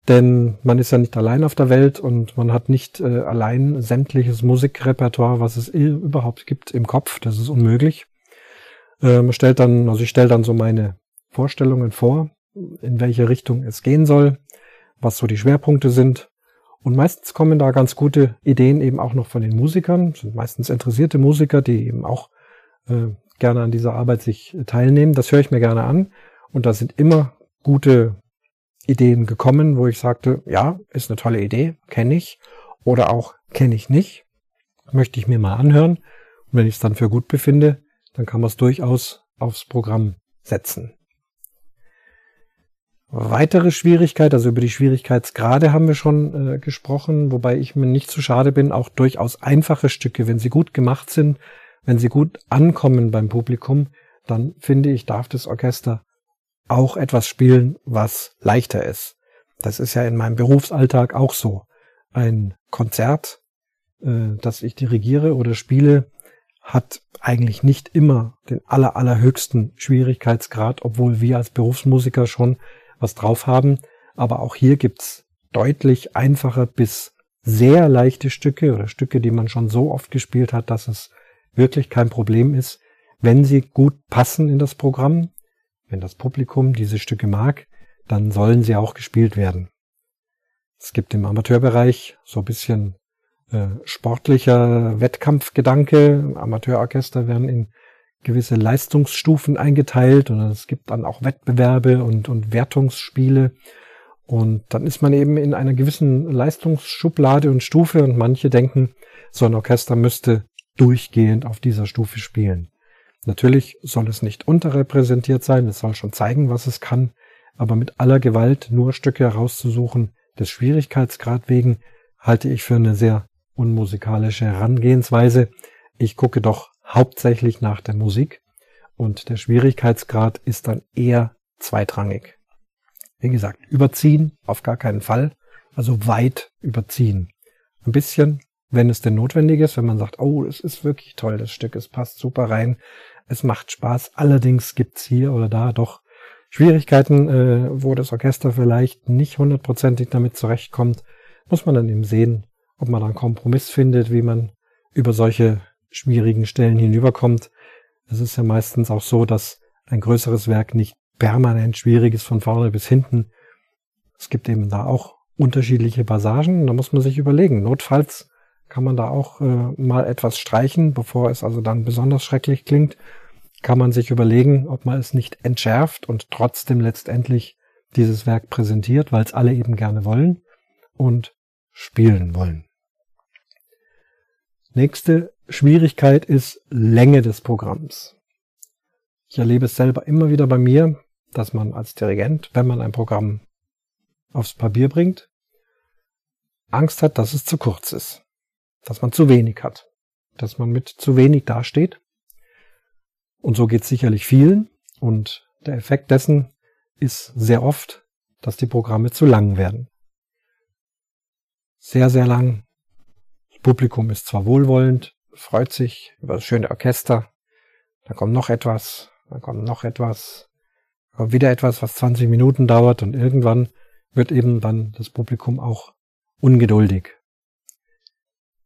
Denn man ist ja nicht allein auf der Welt und man hat nicht äh, allein sämtliches Musikrepertoire, was es überhaupt gibt, im Kopf. Das ist unmöglich. Äh, man stellt dann, also ich stelle dann so meine Vorstellungen vor, in welche Richtung es gehen soll, was so die Schwerpunkte sind. Und meistens kommen da ganz gute Ideen eben auch noch von den Musikern, sind meistens interessierte Musiker, die eben auch äh, gerne an dieser Arbeit sich teilnehmen. Das höre ich mir gerne an. Und da sind immer gute Ideen gekommen, wo ich sagte, ja, ist eine tolle Idee, kenne ich. Oder auch kenne ich nicht. Möchte ich mir mal anhören. Und wenn ich es dann für gut befinde, dann kann man es durchaus aufs Programm setzen. Weitere Schwierigkeit, also über die Schwierigkeitsgrade haben wir schon äh, gesprochen, wobei ich mir nicht zu schade bin, auch durchaus einfache Stücke, wenn sie gut gemacht sind, wenn sie gut ankommen beim Publikum, dann finde ich, darf das Orchester auch etwas spielen, was leichter ist. Das ist ja in meinem Berufsalltag auch so. Ein Konzert, äh, das ich dirigiere oder spiele, hat eigentlich nicht immer den aller, allerhöchsten Schwierigkeitsgrad, obwohl wir als Berufsmusiker schon was drauf haben. Aber auch hier gibt's deutlich einfache bis sehr leichte Stücke oder Stücke, die man schon so oft gespielt hat, dass es wirklich kein Problem ist, wenn sie gut passen in das Programm, wenn das Publikum diese Stücke mag, dann sollen sie auch gespielt werden. Es gibt im Amateurbereich so ein bisschen äh, sportlicher Wettkampfgedanke. Amateurorchester werden in gewisse Leistungsstufen eingeteilt und es gibt dann auch Wettbewerbe und, und Wertungsspiele. Und dann ist man eben in einer gewissen Leistungsschublade und Stufe und manche denken, so ein Orchester müsste durchgehend auf dieser Stufe spielen. Natürlich soll es nicht unterrepräsentiert sein, es soll schon zeigen, was es kann, aber mit aller Gewalt nur Stücke herauszusuchen, des Schwierigkeitsgrad wegen, halte ich für eine sehr unmusikalische Herangehensweise. Ich gucke doch hauptsächlich nach der Musik und der Schwierigkeitsgrad ist dann eher zweitrangig. Wie gesagt, überziehen auf gar keinen Fall, also weit überziehen. Ein bisschen, wenn es denn notwendig ist, wenn man sagt, oh, es ist wirklich toll, das Stück, es passt super rein, es macht Spaß. Allerdings gibt's hier oder da doch Schwierigkeiten, äh, wo das Orchester vielleicht nicht hundertprozentig damit zurechtkommt. Muss man dann eben sehen, ob man einen Kompromiss findet, wie man über solche schwierigen Stellen hinüberkommt. Es ist ja meistens auch so, dass ein größeres Werk nicht permanent schwierig ist von vorne bis hinten. Es gibt eben da auch unterschiedliche Passagen. Da muss man sich überlegen. Notfalls kann man da auch äh, mal etwas streichen, bevor es also dann besonders schrecklich klingt, kann man sich überlegen, ob man es nicht entschärft und trotzdem letztendlich dieses Werk präsentiert, weil es alle eben gerne wollen und spielen wollen. Nächste Schwierigkeit ist Länge des Programms. Ich erlebe es selber immer wieder bei mir, dass man als Dirigent, wenn man ein Programm aufs Papier bringt, Angst hat, dass es zu kurz ist dass man zu wenig hat, dass man mit zu wenig dasteht. Und so geht es sicherlich vielen. Und der Effekt dessen ist sehr oft, dass die Programme zu lang werden. Sehr, sehr lang. Publikum ist zwar wohlwollend, freut sich über das schöne Orchester, dann kommt noch etwas, dann kommt noch etwas, dann kommt wieder etwas, was 20 Minuten dauert und irgendwann wird eben dann das Publikum auch ungeduldig.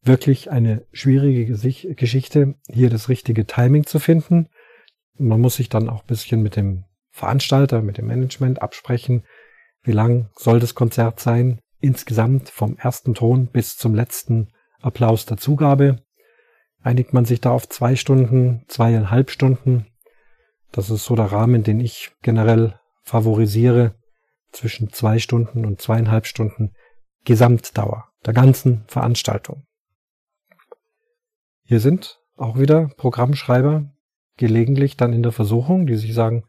Wirklich eine schwierige Geschichte, hier das richtige Timing zu finden. Man muss sich dann auch ein bisschen mit dem Veranstalter, mit dem Management absprechen, wie lang soll das Konzert sein, insgesamt vom ersten Ton bis zum letzten Applaus der Zugabe. Einigt man sich da auf zwei Stunden, zweieinhalb Stunden. Das ist so der Rahmen, den ich generell favorisiere zwischen zwei Stunden und zweieinhalb Stunden Gesamtdauer der ganzen Veranstaltung. Hier sind auch wieder Programmschreiber gelegentlich dann in der Versuchung, die sich sagen,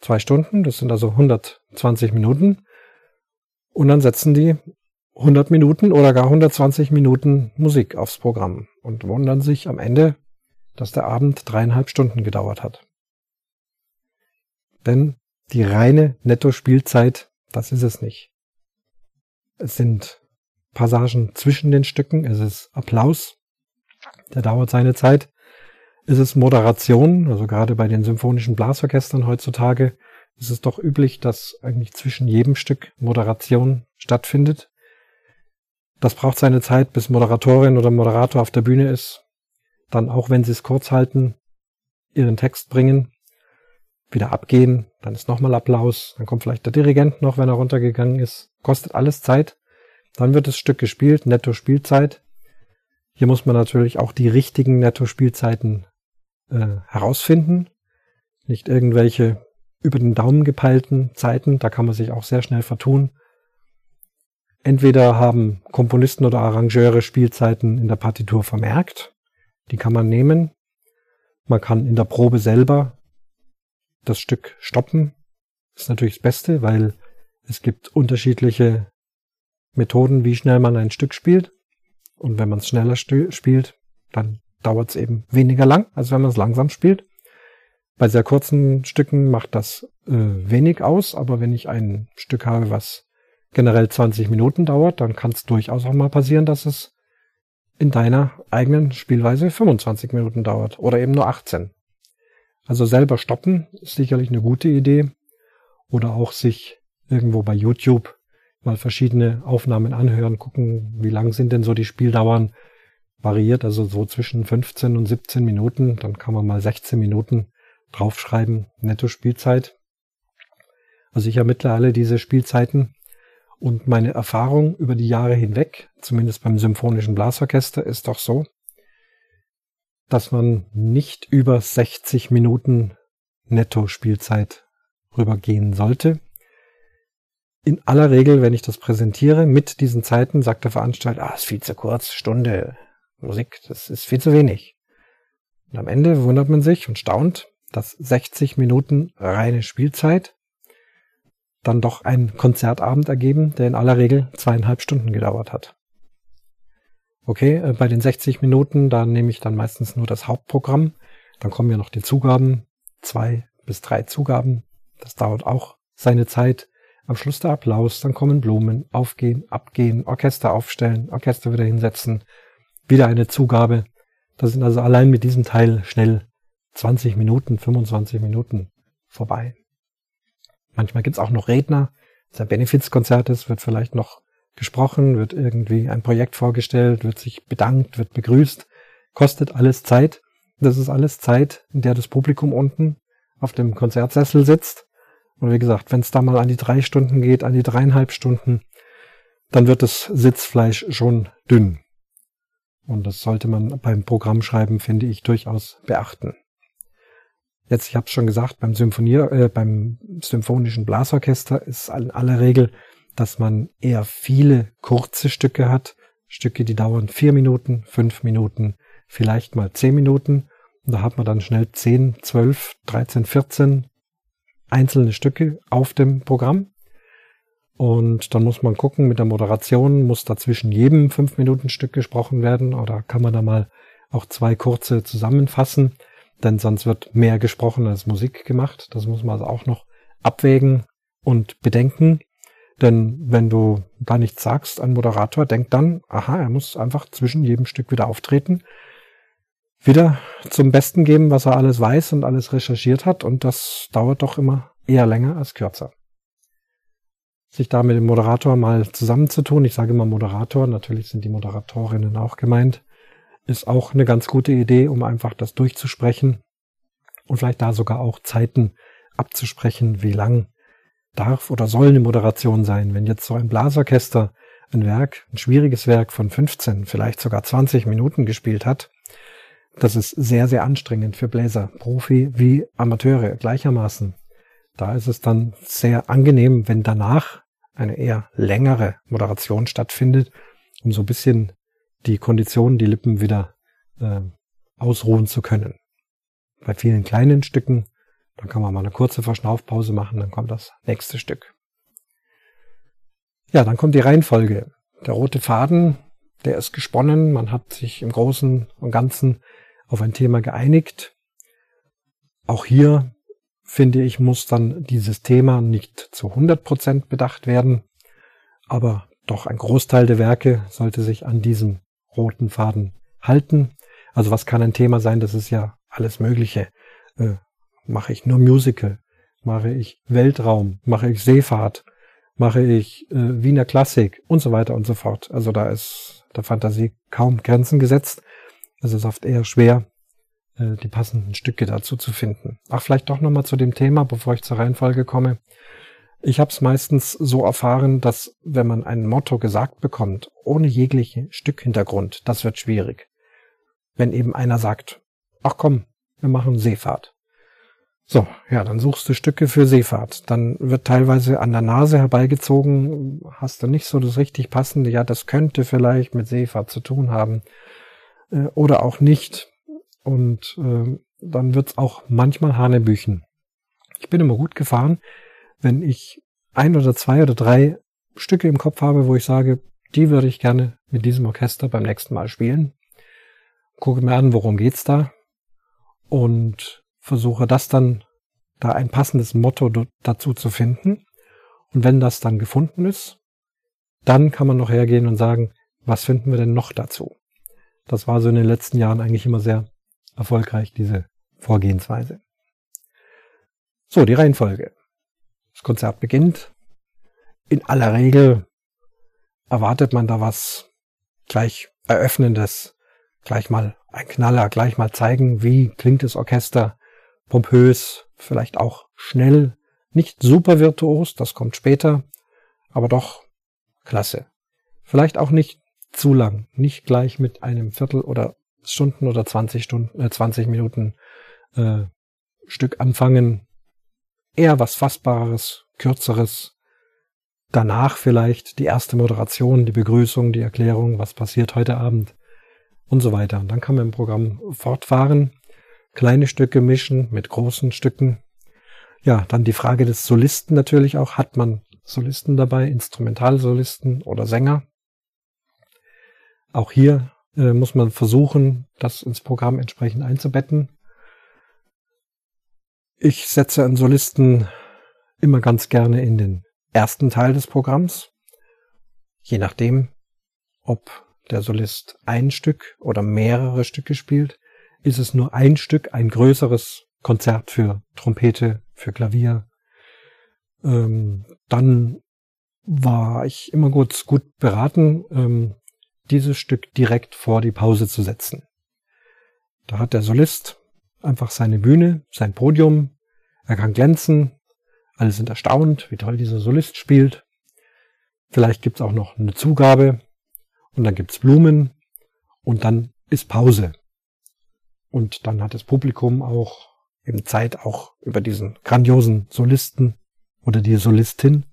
zwei Stunden, das sind also 120 Minuten. Und dann setzen die 100 Minuten oder gar 120 Minuten Musik aufs Programm und wundern sich am Ende, dass der Abend dreieinhalb Stunden gedauert hat. Denn die reine Netto-Spielzeit, das ist es nicht. Es sind Passagen zwischen den Stücken, es ist Applaus, der dauert seine Zeit. Es ist Moderation, also gerade bei den symphonischen Blasorchestern heutzutage ist es doch üblich, dass eigentlich zwischen jedem Stück Moderation stattfindet. Das braucht seine Zeit, bis Moderatorin oder Moderator auf der Bühne ist. Dann auch wenn sie es kurz halten, ihren Text bringen, wieder abgehen, dann ist nochmal Applaus, dann kommt vielleicht der Dirigent noch, wenn er runtergegangen ist. Kostet alles Zeit. Dann wird das Stück gespielt, netto Spielzeit. Hier muss man natürlich auch die richtigen Netto-Spielzeiten äh, herausfinden. Nicht irgendwelche über den Daumen gepeilten Zeiten, da kann man sich auch sehr schnell vertun. Entweder haben Komponisten oder Arrangeure Spielzeiten in der Partitur vermerkt, die kann man nehmen. Man kann in der Probe selber das Stück stoppen. Das ist natürlich das Beste, weil es gibt unterschiedliche Methoden, wie schnell man ein Stück spielt. Und wenn man es schneller spielt, dann dauert es eben weniger lang, als wenn man es langsam spielt. Bei sehr kurzen Stücken macht das äh, wenig aus, aber wenn ich ein Stück habe, was generell 20 Minuten dauert, dann kann es durchaus auch mal passieren, dass es in deiner eigenen Spielweise 25 Minuten dauert oder eben nur 18. Also selber stoppen ist sicherlich eine gute Idee oder auch sich irgendwo bei YouTube mal verschiedene Aufnahmen anhören, gucken, wie lang sind denn so die Spieldauern, variiert also so zwischen 15 und 17 Minuten, dann kann man mal 16 Minuten draufschreiben, netto Spielzeit. Also ich ermittle alle diese Spielzeiten und meine Erfahrung über die Jahre hinweg, zumindest beim Symphonischen Blasorchester, ist doch so, dass man nicht über 60 Minuten netto Spielzeit rübergehen sollte. In aller Regel, wenn ich das präsentiere mit diesen Zeiten, sagt der Veranstalter, ah, ist viel zu kurz, Stunde, Musik, das ist viel zu wenig. Und am Ende wundert man sich und staunt, dass 60 Minuten reine Spielzeit dann doch einen Konzertabend ergeben, der in aller Regel zweieinhalb Stunden gedauert hat. Okay, äh, bei den 60 Minuten, da nehme ich dann meistens nur das Hauptprogramm. Dann kommen ja noch die Zugaben, zwei bis drei Zugaben. Das dauert auch seine Zeit. Am Schluss der Applaus, dann kommen Blumen, aufgehen, abgehen, Orchester aufstellen, Orchester wieder hinsetzen, wieder eine Zugabe. Das sind also allein mit diesem Teil schnell 20 Minuten, 25 Minuten vorbei. Manchmal gibt's auch noch Redner. Das ein Benefizkonzert ist, wird vielleicht noch gesprochen, wird irgendwie ein Projekt vorgestellt, wird sich bedankt, wird begrüßt. Kostet alles Zeit. Das ist alles Zeit, in der das Publikum unten auf dem Konzertsessel sitzt. Und wie gesagt, wenn es da mal an die drei Stunden geht, an die dreieinhalb Stunden, dann wird das Sitzfleisch schon dünn. Und das sollte man beim Programmschreiben, finde ich, durchaus beachten. Jetzt, ich habe es schon gesagt, beim Symphonier, äh, beim symphonischen Blasorchester ist in aller Regel, dass man eher viele kurze Stücke hat. Stücke, die dauern vier Minuten, fünf Minuten, vielleicht mal zehn Minuten. Und da hat man dann schnell zehn, zwölf, dreizehn, vierzehn einzelne Stücke auf dem Programm. Und dann muss man gucken mit der Moderation, muss da zwischen jedem fünf Minuten Stück gesprochen werden oder kann man da mal auch zwei kurze zusammenfassen, denn sonst wird mehr gesprochen als Musik gemacht. Das muss man also auch noch abwägen und bedenken. Denn wenn du da nichts sagst, ein Moderator denkt dann, aha, er muss einfach zwischen jedem Stück wieder auftreten, wieder zum Besten geben, was er alles weiß und alles recherchiert hat. Und das dauert doch immer eher länger als kürzer. Sich da mit dem Moderator mal zusammenzutun, ich sage immer Moderator, natürlich sind die Moderatorinnen auch gemeint, ist auch eine ganz gute Idee, um einfach das durchzusprechen und vielleicht da sogar auch Zeiten abzusprechen, wie lang darf oder soll eine Moderation sein. Wenn jetzt so ein Blasorchester ein Werk, ein schwieriges Werk von 15, vielleicht sogar 20 Minuten gespielt hat, das ist sehr, sehr anstrengend für Bläser, Profi wie Amateure gleichermaßen. Da ist es dann sehr angenehm, wenn danach eine eher längere Moderation stattfindet, um so ein bisschen die Konditionen, die Lippen wieder äh, ausruhen zu können. Bei vielen kleinen Stücken, dann kann man mal eine kurze Verschnaufpause machen, dann kommt das nächste Stück. Ja, dann kommt die Reihenfolge. Der rote Faden, der ist gesponnen, man hat sich im Großen und Ganzen auf ein Thema geeinigt. Auch hier finde ich, muss dann dieses Thema nicht zu 100 Prozent bedacht werden, aber doch ein Großteil der Werke sollte sich an diesem roten Faden halten. Also was kann ein Thema sein? Das ist ja alles Mögliche. Äh, mache ich nur Musical? Mache ich Weltraum? Mache ich Seefahrt? Mache ich äh, Wiener Klassik? Und so weiter und so fort. Also da ist der Fantasie kaum Grenzen gesetzt. Es ist oft eher schwer, äh, die passenden Stücke dazu zu finden. Ach, vielleicht doch nochmal zu dem Thema, bevor ich zur Reihenfolge komme. Ich habe es meistens so erfahren, dass wenn man ein Motto gesagt bekommt, ohne jeglichen Stückhintergrund, das wird schwierig. Wenn eben einer sagt, ach komm, wir machen Seefahrt. So, ja, dann suchst du Stücke für Seefahrt. Dann wird teilweise an der Nase herbeigezogen, hast du nicht so das richtig passende, ja, das könnte vielleicht mit Seefahrt zu tun haben äh, oder auch nicht. Und äh, dann wird's auch manchmal Hanebüchen. Ich bin immer gut gefahren, wenn ich ein oder zwei oder drei Stücke im Kopf habe, wo ich sage, die würde ich gerne mit diesem Orchester beim nächsten Mal spielen. Gucke mir an, worum geht's da und versuche das dann da ein passendes Motto dazu zu finden. Und wenn das dann gefunden ist, dann kann man noch hergehen und sagen, was finden wir denn noch dazu? Das war so in den letzten Jahren eigentlich immer sehr erfolgreich, diese Vorgehensweise. So, die Reihenfolge. Das Konzert beginnt. In aller Regel erwartet man da was gleich Eröffnendes, gleich mal ein Knaller, gleich mal zeigen, wie klingt das Orchester, pompös, vielleicht auch schnell, nicht super virtuos, das kommt später, aber doch klasse. Vielleicht auch nicht zu lang. Nicht gleich mit einem Viertel oder Stunden oder 20 Stunden, äh, 20 Minuten äh, Stück anfangen. Eher was Fassbares, Kürzeres. Danach vielleicht die erste Moderation, die Begrüßung, die Erklärung, was passiert heute Abend und so weiter. Und dann kann man im Programm fortfahren, kleine Stücke mischen mit großen Stücken. Ja, dann die Frage des Solisten natürlich auch. Hat man Solisten dabei, Instrumentalsolisten oder Sänger? Auch hier äh, muss man versuchen, das ins Programm entsprechend einzubetten. Ich setze einen Solisten immer ganz gerne in den ersten Teil des Programms, je nachdem, ob der Solist ein Stück oder mehrere Stücke spielt, ist es nur ein Stück, ein größeres Konzert für Trompete, für Klavier. Ähm, dann war ich immer gut, gut beraten, ähm, dieses Stück direkt vor die Pause zu setzen. Da hat der Solist einfach seine Bühne, sein Podium, er kann glänzen, alle sind erstaunt, wie toll dieser Solist spielt. Vielleicht gibt's auch noch eine Zugabe und dann gibt's Blumen und dann ist Pause. Und dann hat das Publikum auch eben Zeit, auch über diesen grandiosen Solisten oder die Solistin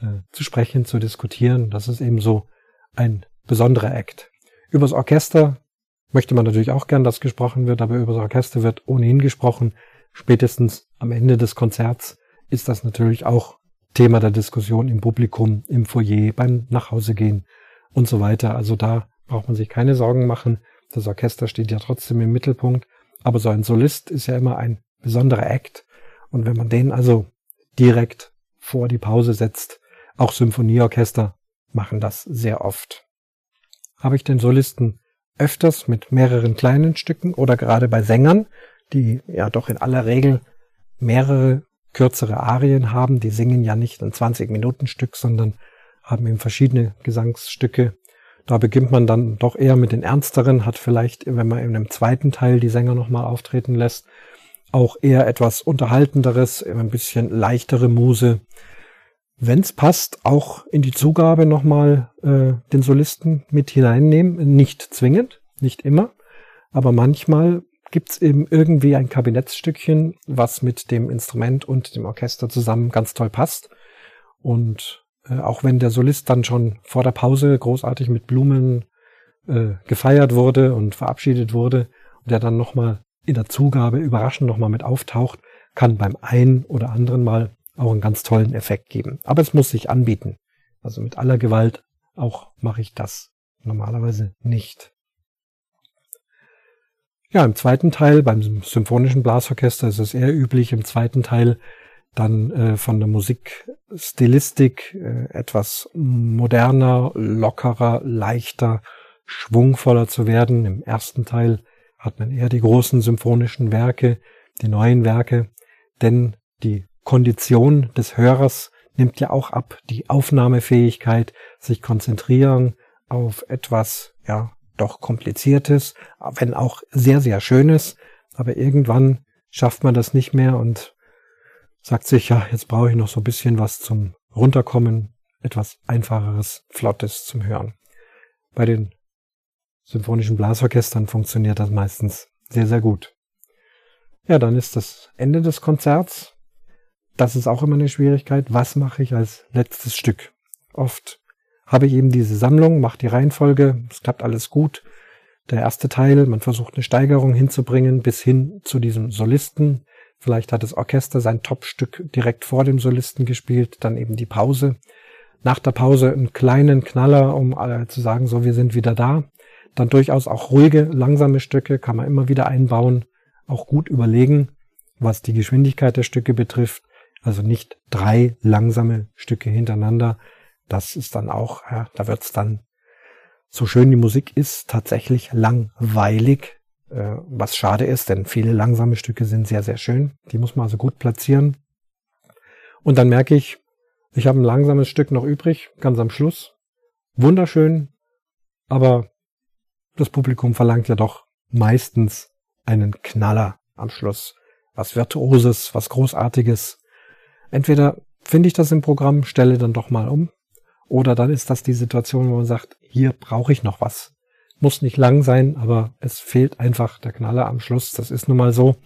äh, zu sprechen, zu diskutieren. Das ist eben so ein besonderer Act. Übers Orchester möchte man natürlich auch gern, dass gesprochen wird, aber übers Orchester wird ohnehin gesprochen. Spätestens am Ende des Konzerts ist das natürlich auch Thema der Diskussion im Publikum, im Foyer, beim Nachhausegehen und so weiter. Also da braucht man sich keine Sorgen machen. Das Orchester steht ja trotzdem im Mittelpunkt. Aber so ein Solist ist ja immer ein besonderer Act. Und wenn man den also direkt vor die Pause setzt. Auch Symphonieorchester machen das sehr oft. Habe ich den Solisten öfters mit mehreren kleinen Stücken oder gerade bei Sängern, die ja doch in aller Regel mehrere kürzere Arien haben, die singen ja nicht ein 20 Minuten Stück, sondern haben eben verschiedene Gesangsstücke. Da beginnt man dann doch eher mit den ernsteren, hat vielleicht, wenn man in einem zweiten Teil die Sänger nochmal auftreten lässt, auch eher etwas Unterhaltenderes, ein bisschen leichtere Muse. Wenn es passt, auch in die Zugabe nochmal äh, den Solisten mit hineinnehmen. Nicht zwingend, nicht immer, aber manchmal gibt's eben irgendwie ein Kabinettsstückchen, was mit dem Instrument und dem Orchester zusammen ganz toll passt. Und äh, auch wenn der Solist dann schon vor der Pause großartig mit Blumen äh, gefeiert wurde und verabschiedet wurde und der dann nochmal in der Zugabe überraschend nochmal mit auftaucht, kann beim einen oder anderen Mal auch einen ganz tollen Effekt geben. Aber es muss sich anbieten. Also mit aller Gewalt auch mache ich das normalerweise nicht. Ja, im zweiten Teil, beim symphonischen Blasorchester ist es eher üblich, im zweiten Teil dann äh, von der Musikstilistik äh, etwas moderner, lockerer, leichter, schwungvoller zu werden. Im ersten Teil hat man eher die großen symphonischen Werke, die neuen Werke, denn die Kondition des Hörers nimmt ja auch ab, die Aufnahmefähigkeit, sich konzentrieren auf etwas, ja, doch kompliziertes, wenn auch sehr, sehr schönes, aber irgendwann schafft man das nicht mehr und sagt sich, ja, jetzt brauche ich noch so ein bisschen was zum Runterkommen, etwas einfacheres, flottes zum Hören. Bei den symphonischen Blasorchestern funktioniert das meistens sehr, sehr gut. Ja, dann ist das Ende des Konzerts. Das ist auch immer eine Schwierigkeit. Was mache ich als letztes Stück? Oft habe ich eben diese Sammlung, mache die Reihenfolge, es klappt alles gut. Der erste Teil, man versucht eine Steigerung hinzubringen bis hin zu diesem Solisten. Vielleicht hat das Orchester sein Topstück direkt vor dem Solisten gespielt, dann eben die Pause. Nach der Pause einen kleinen Knaller, um zu sagen, so, wir sind wieder da. Dann durchaus auch ruhige, langsame Stücke kann man immer wieder einbauen, auch gut überlegen, was die Geschwindigkeit der Stücke betrifft. Also nicht drei langsame Stücke hintereinander, das ist dann auch, ja, da wird's dann, so schön die Musik ist, tatsächlich langweilig, äh, was schade ist, denn viele langsame Stücke sind sehr, sehr schön. Die muss man also gut platzieren. Und dann merke ich, ich habe ein langsames Stück noch übrig, ganz am Schluss. Wunderschön, aber das Publikum verlangt ja doch meistens einen Knaller am Schluss. Was Virtuoses, was Großartiges. Entweder finde ich das im Programm, stelle dann doch mal um, oder dann ist das die Situation, wo man sagt, hier brauche ich noch was. Muss nicht lang sein, aber es fehlt einfach der Knaller am Schluss. Das ist nun mal so.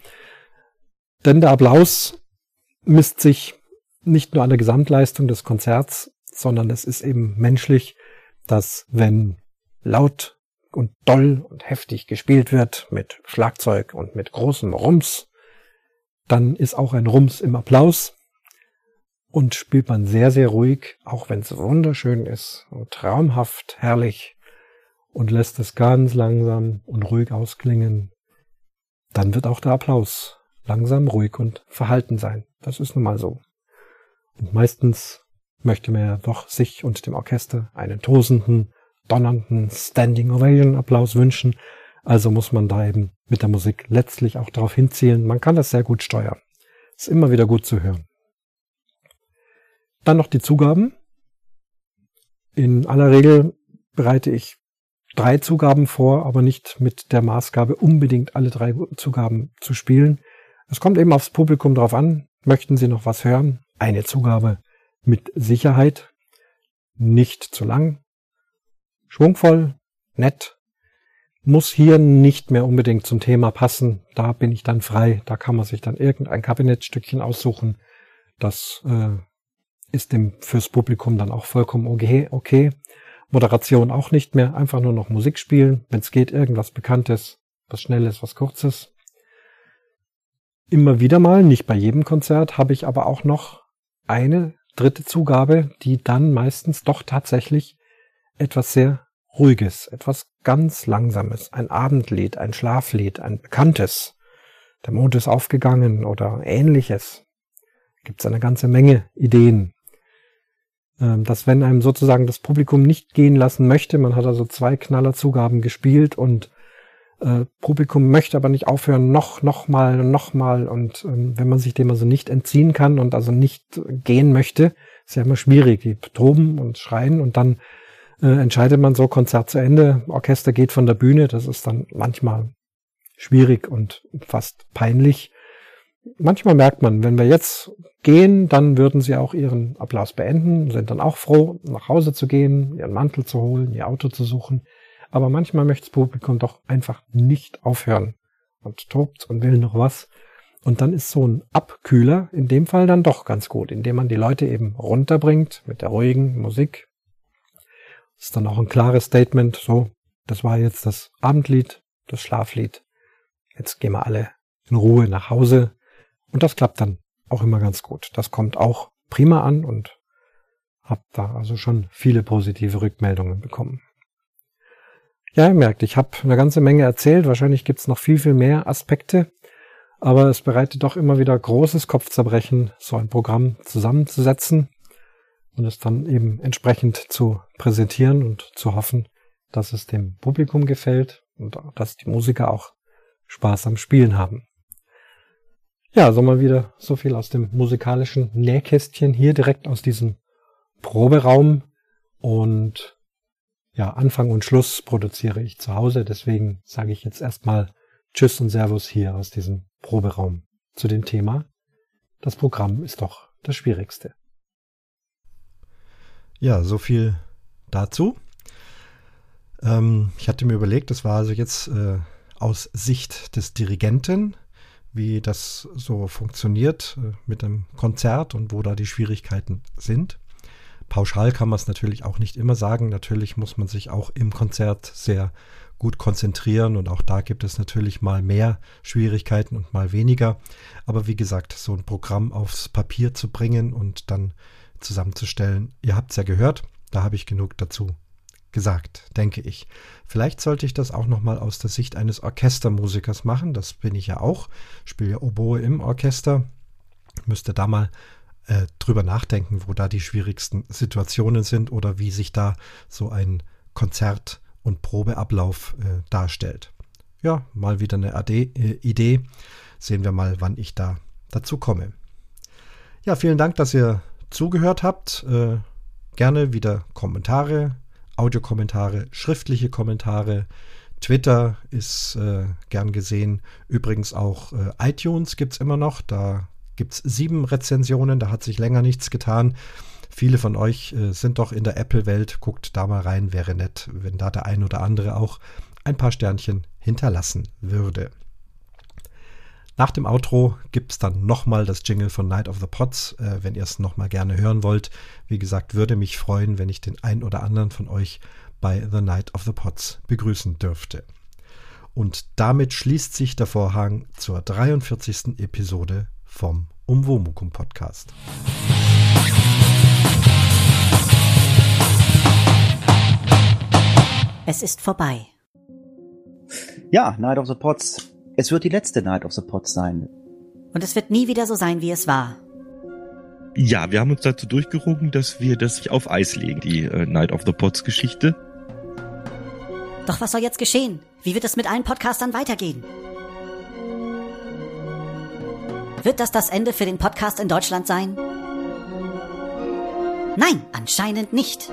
Denn der Applaus misst sich nicht nur an der Gesamtleistung des Konzerts, sondern es ist eben menschlich, dass wenn laut und doll und heftig gespielt wird mit Schlagzeug und mit großem Rums, dann ist auch ein Rums im Applaus und spielt man sehr, sehr ruhig, auch wenn es wunderschön ist und traumhaft herrlich und lässt es ganz langsam und ruhig ausklingen, dann wird auch der Applaus langsam, ruhig und verhalten sein. Das ist nun mal so. Und meistens möchte man ja doch sich und dem Orchester einen tosenden, donnernden Standing Ovation Applaus wünschen. Also muss man da eben mit der Musik letztlich auch darauf hinzielen. Man kann das sehr gut steuern. Ist immer wieder gut zu hören. Dann noch die Zugaben. In aller Regel bereite ich drei Zugaben vor, aber nicht mit der Maßgabe, unbedingt alle drei Zugaben zu spielen. Es kommt eben aufs Publikum drauf an. Möchten Sie noch was hören? Eine Zugabe mit Sicherheit. Nicht zu lang. Schwungvoll. Nett. Muss hier nicht mehr unbedingt zum Thema passen. Da bin ich dann frei. Da kann man sich dann irgendein Kabinettstückchen aussuchen. Das äh, ist dem fürs Publikum dann auch vollkommen okay. okay. Moderation auch nicht mehr, einfach nur noch Musik spielen, wenn es geht, irgendwas Bekanntes, was Schnelles, was Kurzes. Immer wieder mal, nicht bei jedem Konzert, habe ich aber auch noch eine dritte Zugabe, die dann meistens doch tatsächlich etwas sehr Ruhiges, etwas ganz Langsames, ein Abendlied, ein Schlaflied, ein Bekanntes. Der Mond ist aufgegangen oder ähnliches gibt es eine ganze Menge Ideen. Ähm, dass wenn einem sozusagen das Publikum nicht gehen lassen möchte, man hat also zwei Knallerzugaben gespielt und äh, Publikum möchte aber nicht aufhören, noch, noch mal, noch mal und ähm, wenn man sich dem also nicht entziehen kann und also nicht gehen möchte, ist ja immer schwierig. Die toben und schreien und dann äh, entscheidet man so Konzert zu Ende, Orchester geht von der Bühne, das ist dann manchmal schwierig und fast peinlich. Manchmal merkt man, wenn wir jetzt gehen, dann würden sie auch ihren Applaus beenden, sind dann auch froh, nach Hause zu gehen, ihren Mantel zu holen, ihr Auto zu suchen. Aber manchmal möchte das Publikum doch einfach nicht aufhören und tobt und will noch was. Und dann ist so ein Abkühler in dem Fall dann doch ganz gut, indem man die Leute eben runterbringt mit der ruhigen Musik. Das ist dann auch ein klares Statement, so, das war jetzt das Abendlied, das Schlaflied. Jetzt gehen wir alle in Ruhe nach Hause. Und das klappt dann auch immer ganz gut. Das kommt auch prima an und habe da also schon viele positive Rückmeldungen bekommen. Ja, ihr merkt, ich habe eine ganze Menge erzählt. Wahrscheinlich gibt's noch viel, viel mehr Aspekte. Aber es bereitet doch immer wieder großes Kopfzerbrechen, so ein Programm zusammenzusetzen und es dann eben entsprechend zu präsentieren und zu hoffen, dass es dem Publikum gefällt und dass die Musiker auch Spaß am Spielen haben. Ja, so mal wieder so viel aus dem musikalischen Nähkästchen hier direkt aus diesem Proberaum und ja, Anfang und Schluss produziere ich zu Hause, deswegen sage ich jetzt erstmal Tschüss und Servus hier aus diesem Proberaum zu dem Thema. Das Programm ist doch das Schwierigste. Ja, so viel dazu. Ähm, ich hatte mir überlegt, das war also jetzt äh, aus Sicht des Dirigenten, wie das so funktioniert äh, mit einem Konzert und wo da die Schwierigkeiten sind. Pauschal kann man es natürlich auch nicht immer sagen. Natürlich muss man sich auch im Konzert sehr gut konzentrieren und auch da gibt es natürlich mal mehr Schwierigkeiten und mal weniger. Aber wie gesagt, so ein Programm aufs Papier zu bringen und dann zusammenzustellen, ihr habt es ja gehört, da habe ich genug dazu gesagt, denke ich. Vielleicht sollte ich das auch nochmal aus der Sicht eines Orchestermusikers machen. Das bin ich ja auch. Spiele ja Oboe im Orchester. Müsste da mal äh, drüber nachdenken, wo da die schwierigsten Situationen sind oder wie sich da so ein Konzert und Probeablauf äh, darstellt. Ja, mal wieder eine AD, äh, Idee. Sehen wir mal, wann ich da dazu komme. Ja, vielen Dank, dass ihr zugehört habt. Äh, gerne wieder Kommentare, Audiokommentare, schriftliche Kommentare. Twitter ist äh, gern gesehen. Übrigens auch äh, iTunes gibt es immer noch. Da gibt es sieben Rezensionen. Da hat sich länger nichts getan. Viele von euch äh, sind doch in der Apple-Welt. Guckt da mal rein. Wäre nett, wenn da der ein oder andere auch ein paar Sternchen hinterlassen würde. Nach dem Outro gibt es dann nochmal das Jingle von Night of the Pots, äh, wenn ihr es nochmal gerne hören wollt. Wie gesagt, würde mich freuen, wenn ich den ein oder anderen von euch bei The Night of the Pots begrüßen dürfte. Und damit schließt sich der Vorhang zur 43. Episode vom Umwomukum Podcast. Es ist vorbei. Ja, Night of the Pots es wird die letzte Night of the Pots sein. Und es wird nie wieder so sein, wie es war. Ja, wir haben uns dazu durchgerungen, dass wir das auf Eis legen, die äh, Night of the Pots Geschichte. Doch was soll jetzt geschehen? Wie wird es mit allen Podcastern weitergehen? Wird das das Ende für den Podcast in Deutschland sein? Nein, anscheinend nicht.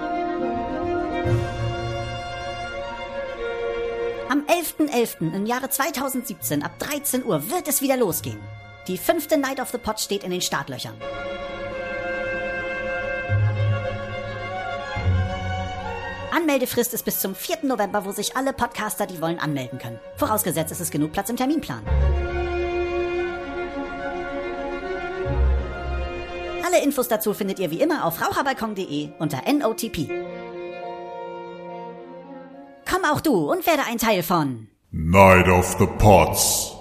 Am 11.11. .11. im Jahre 2017 ab 13 Uhr wird es wieder losgehen. Die fünfte Night of the Pot steht in den Startlöchern. Anmeldefrist ist bis zum 4. November, wo sich alle Podcaster, die wollen, anmelden können. Vorausgesetzt ist es genug Platz im Terminplan. Alle Infos dazu findet ihr wie immer auf raucherbalkon.de unter NOTP. Komm auch du und werde ein Teil von Night of the Pots.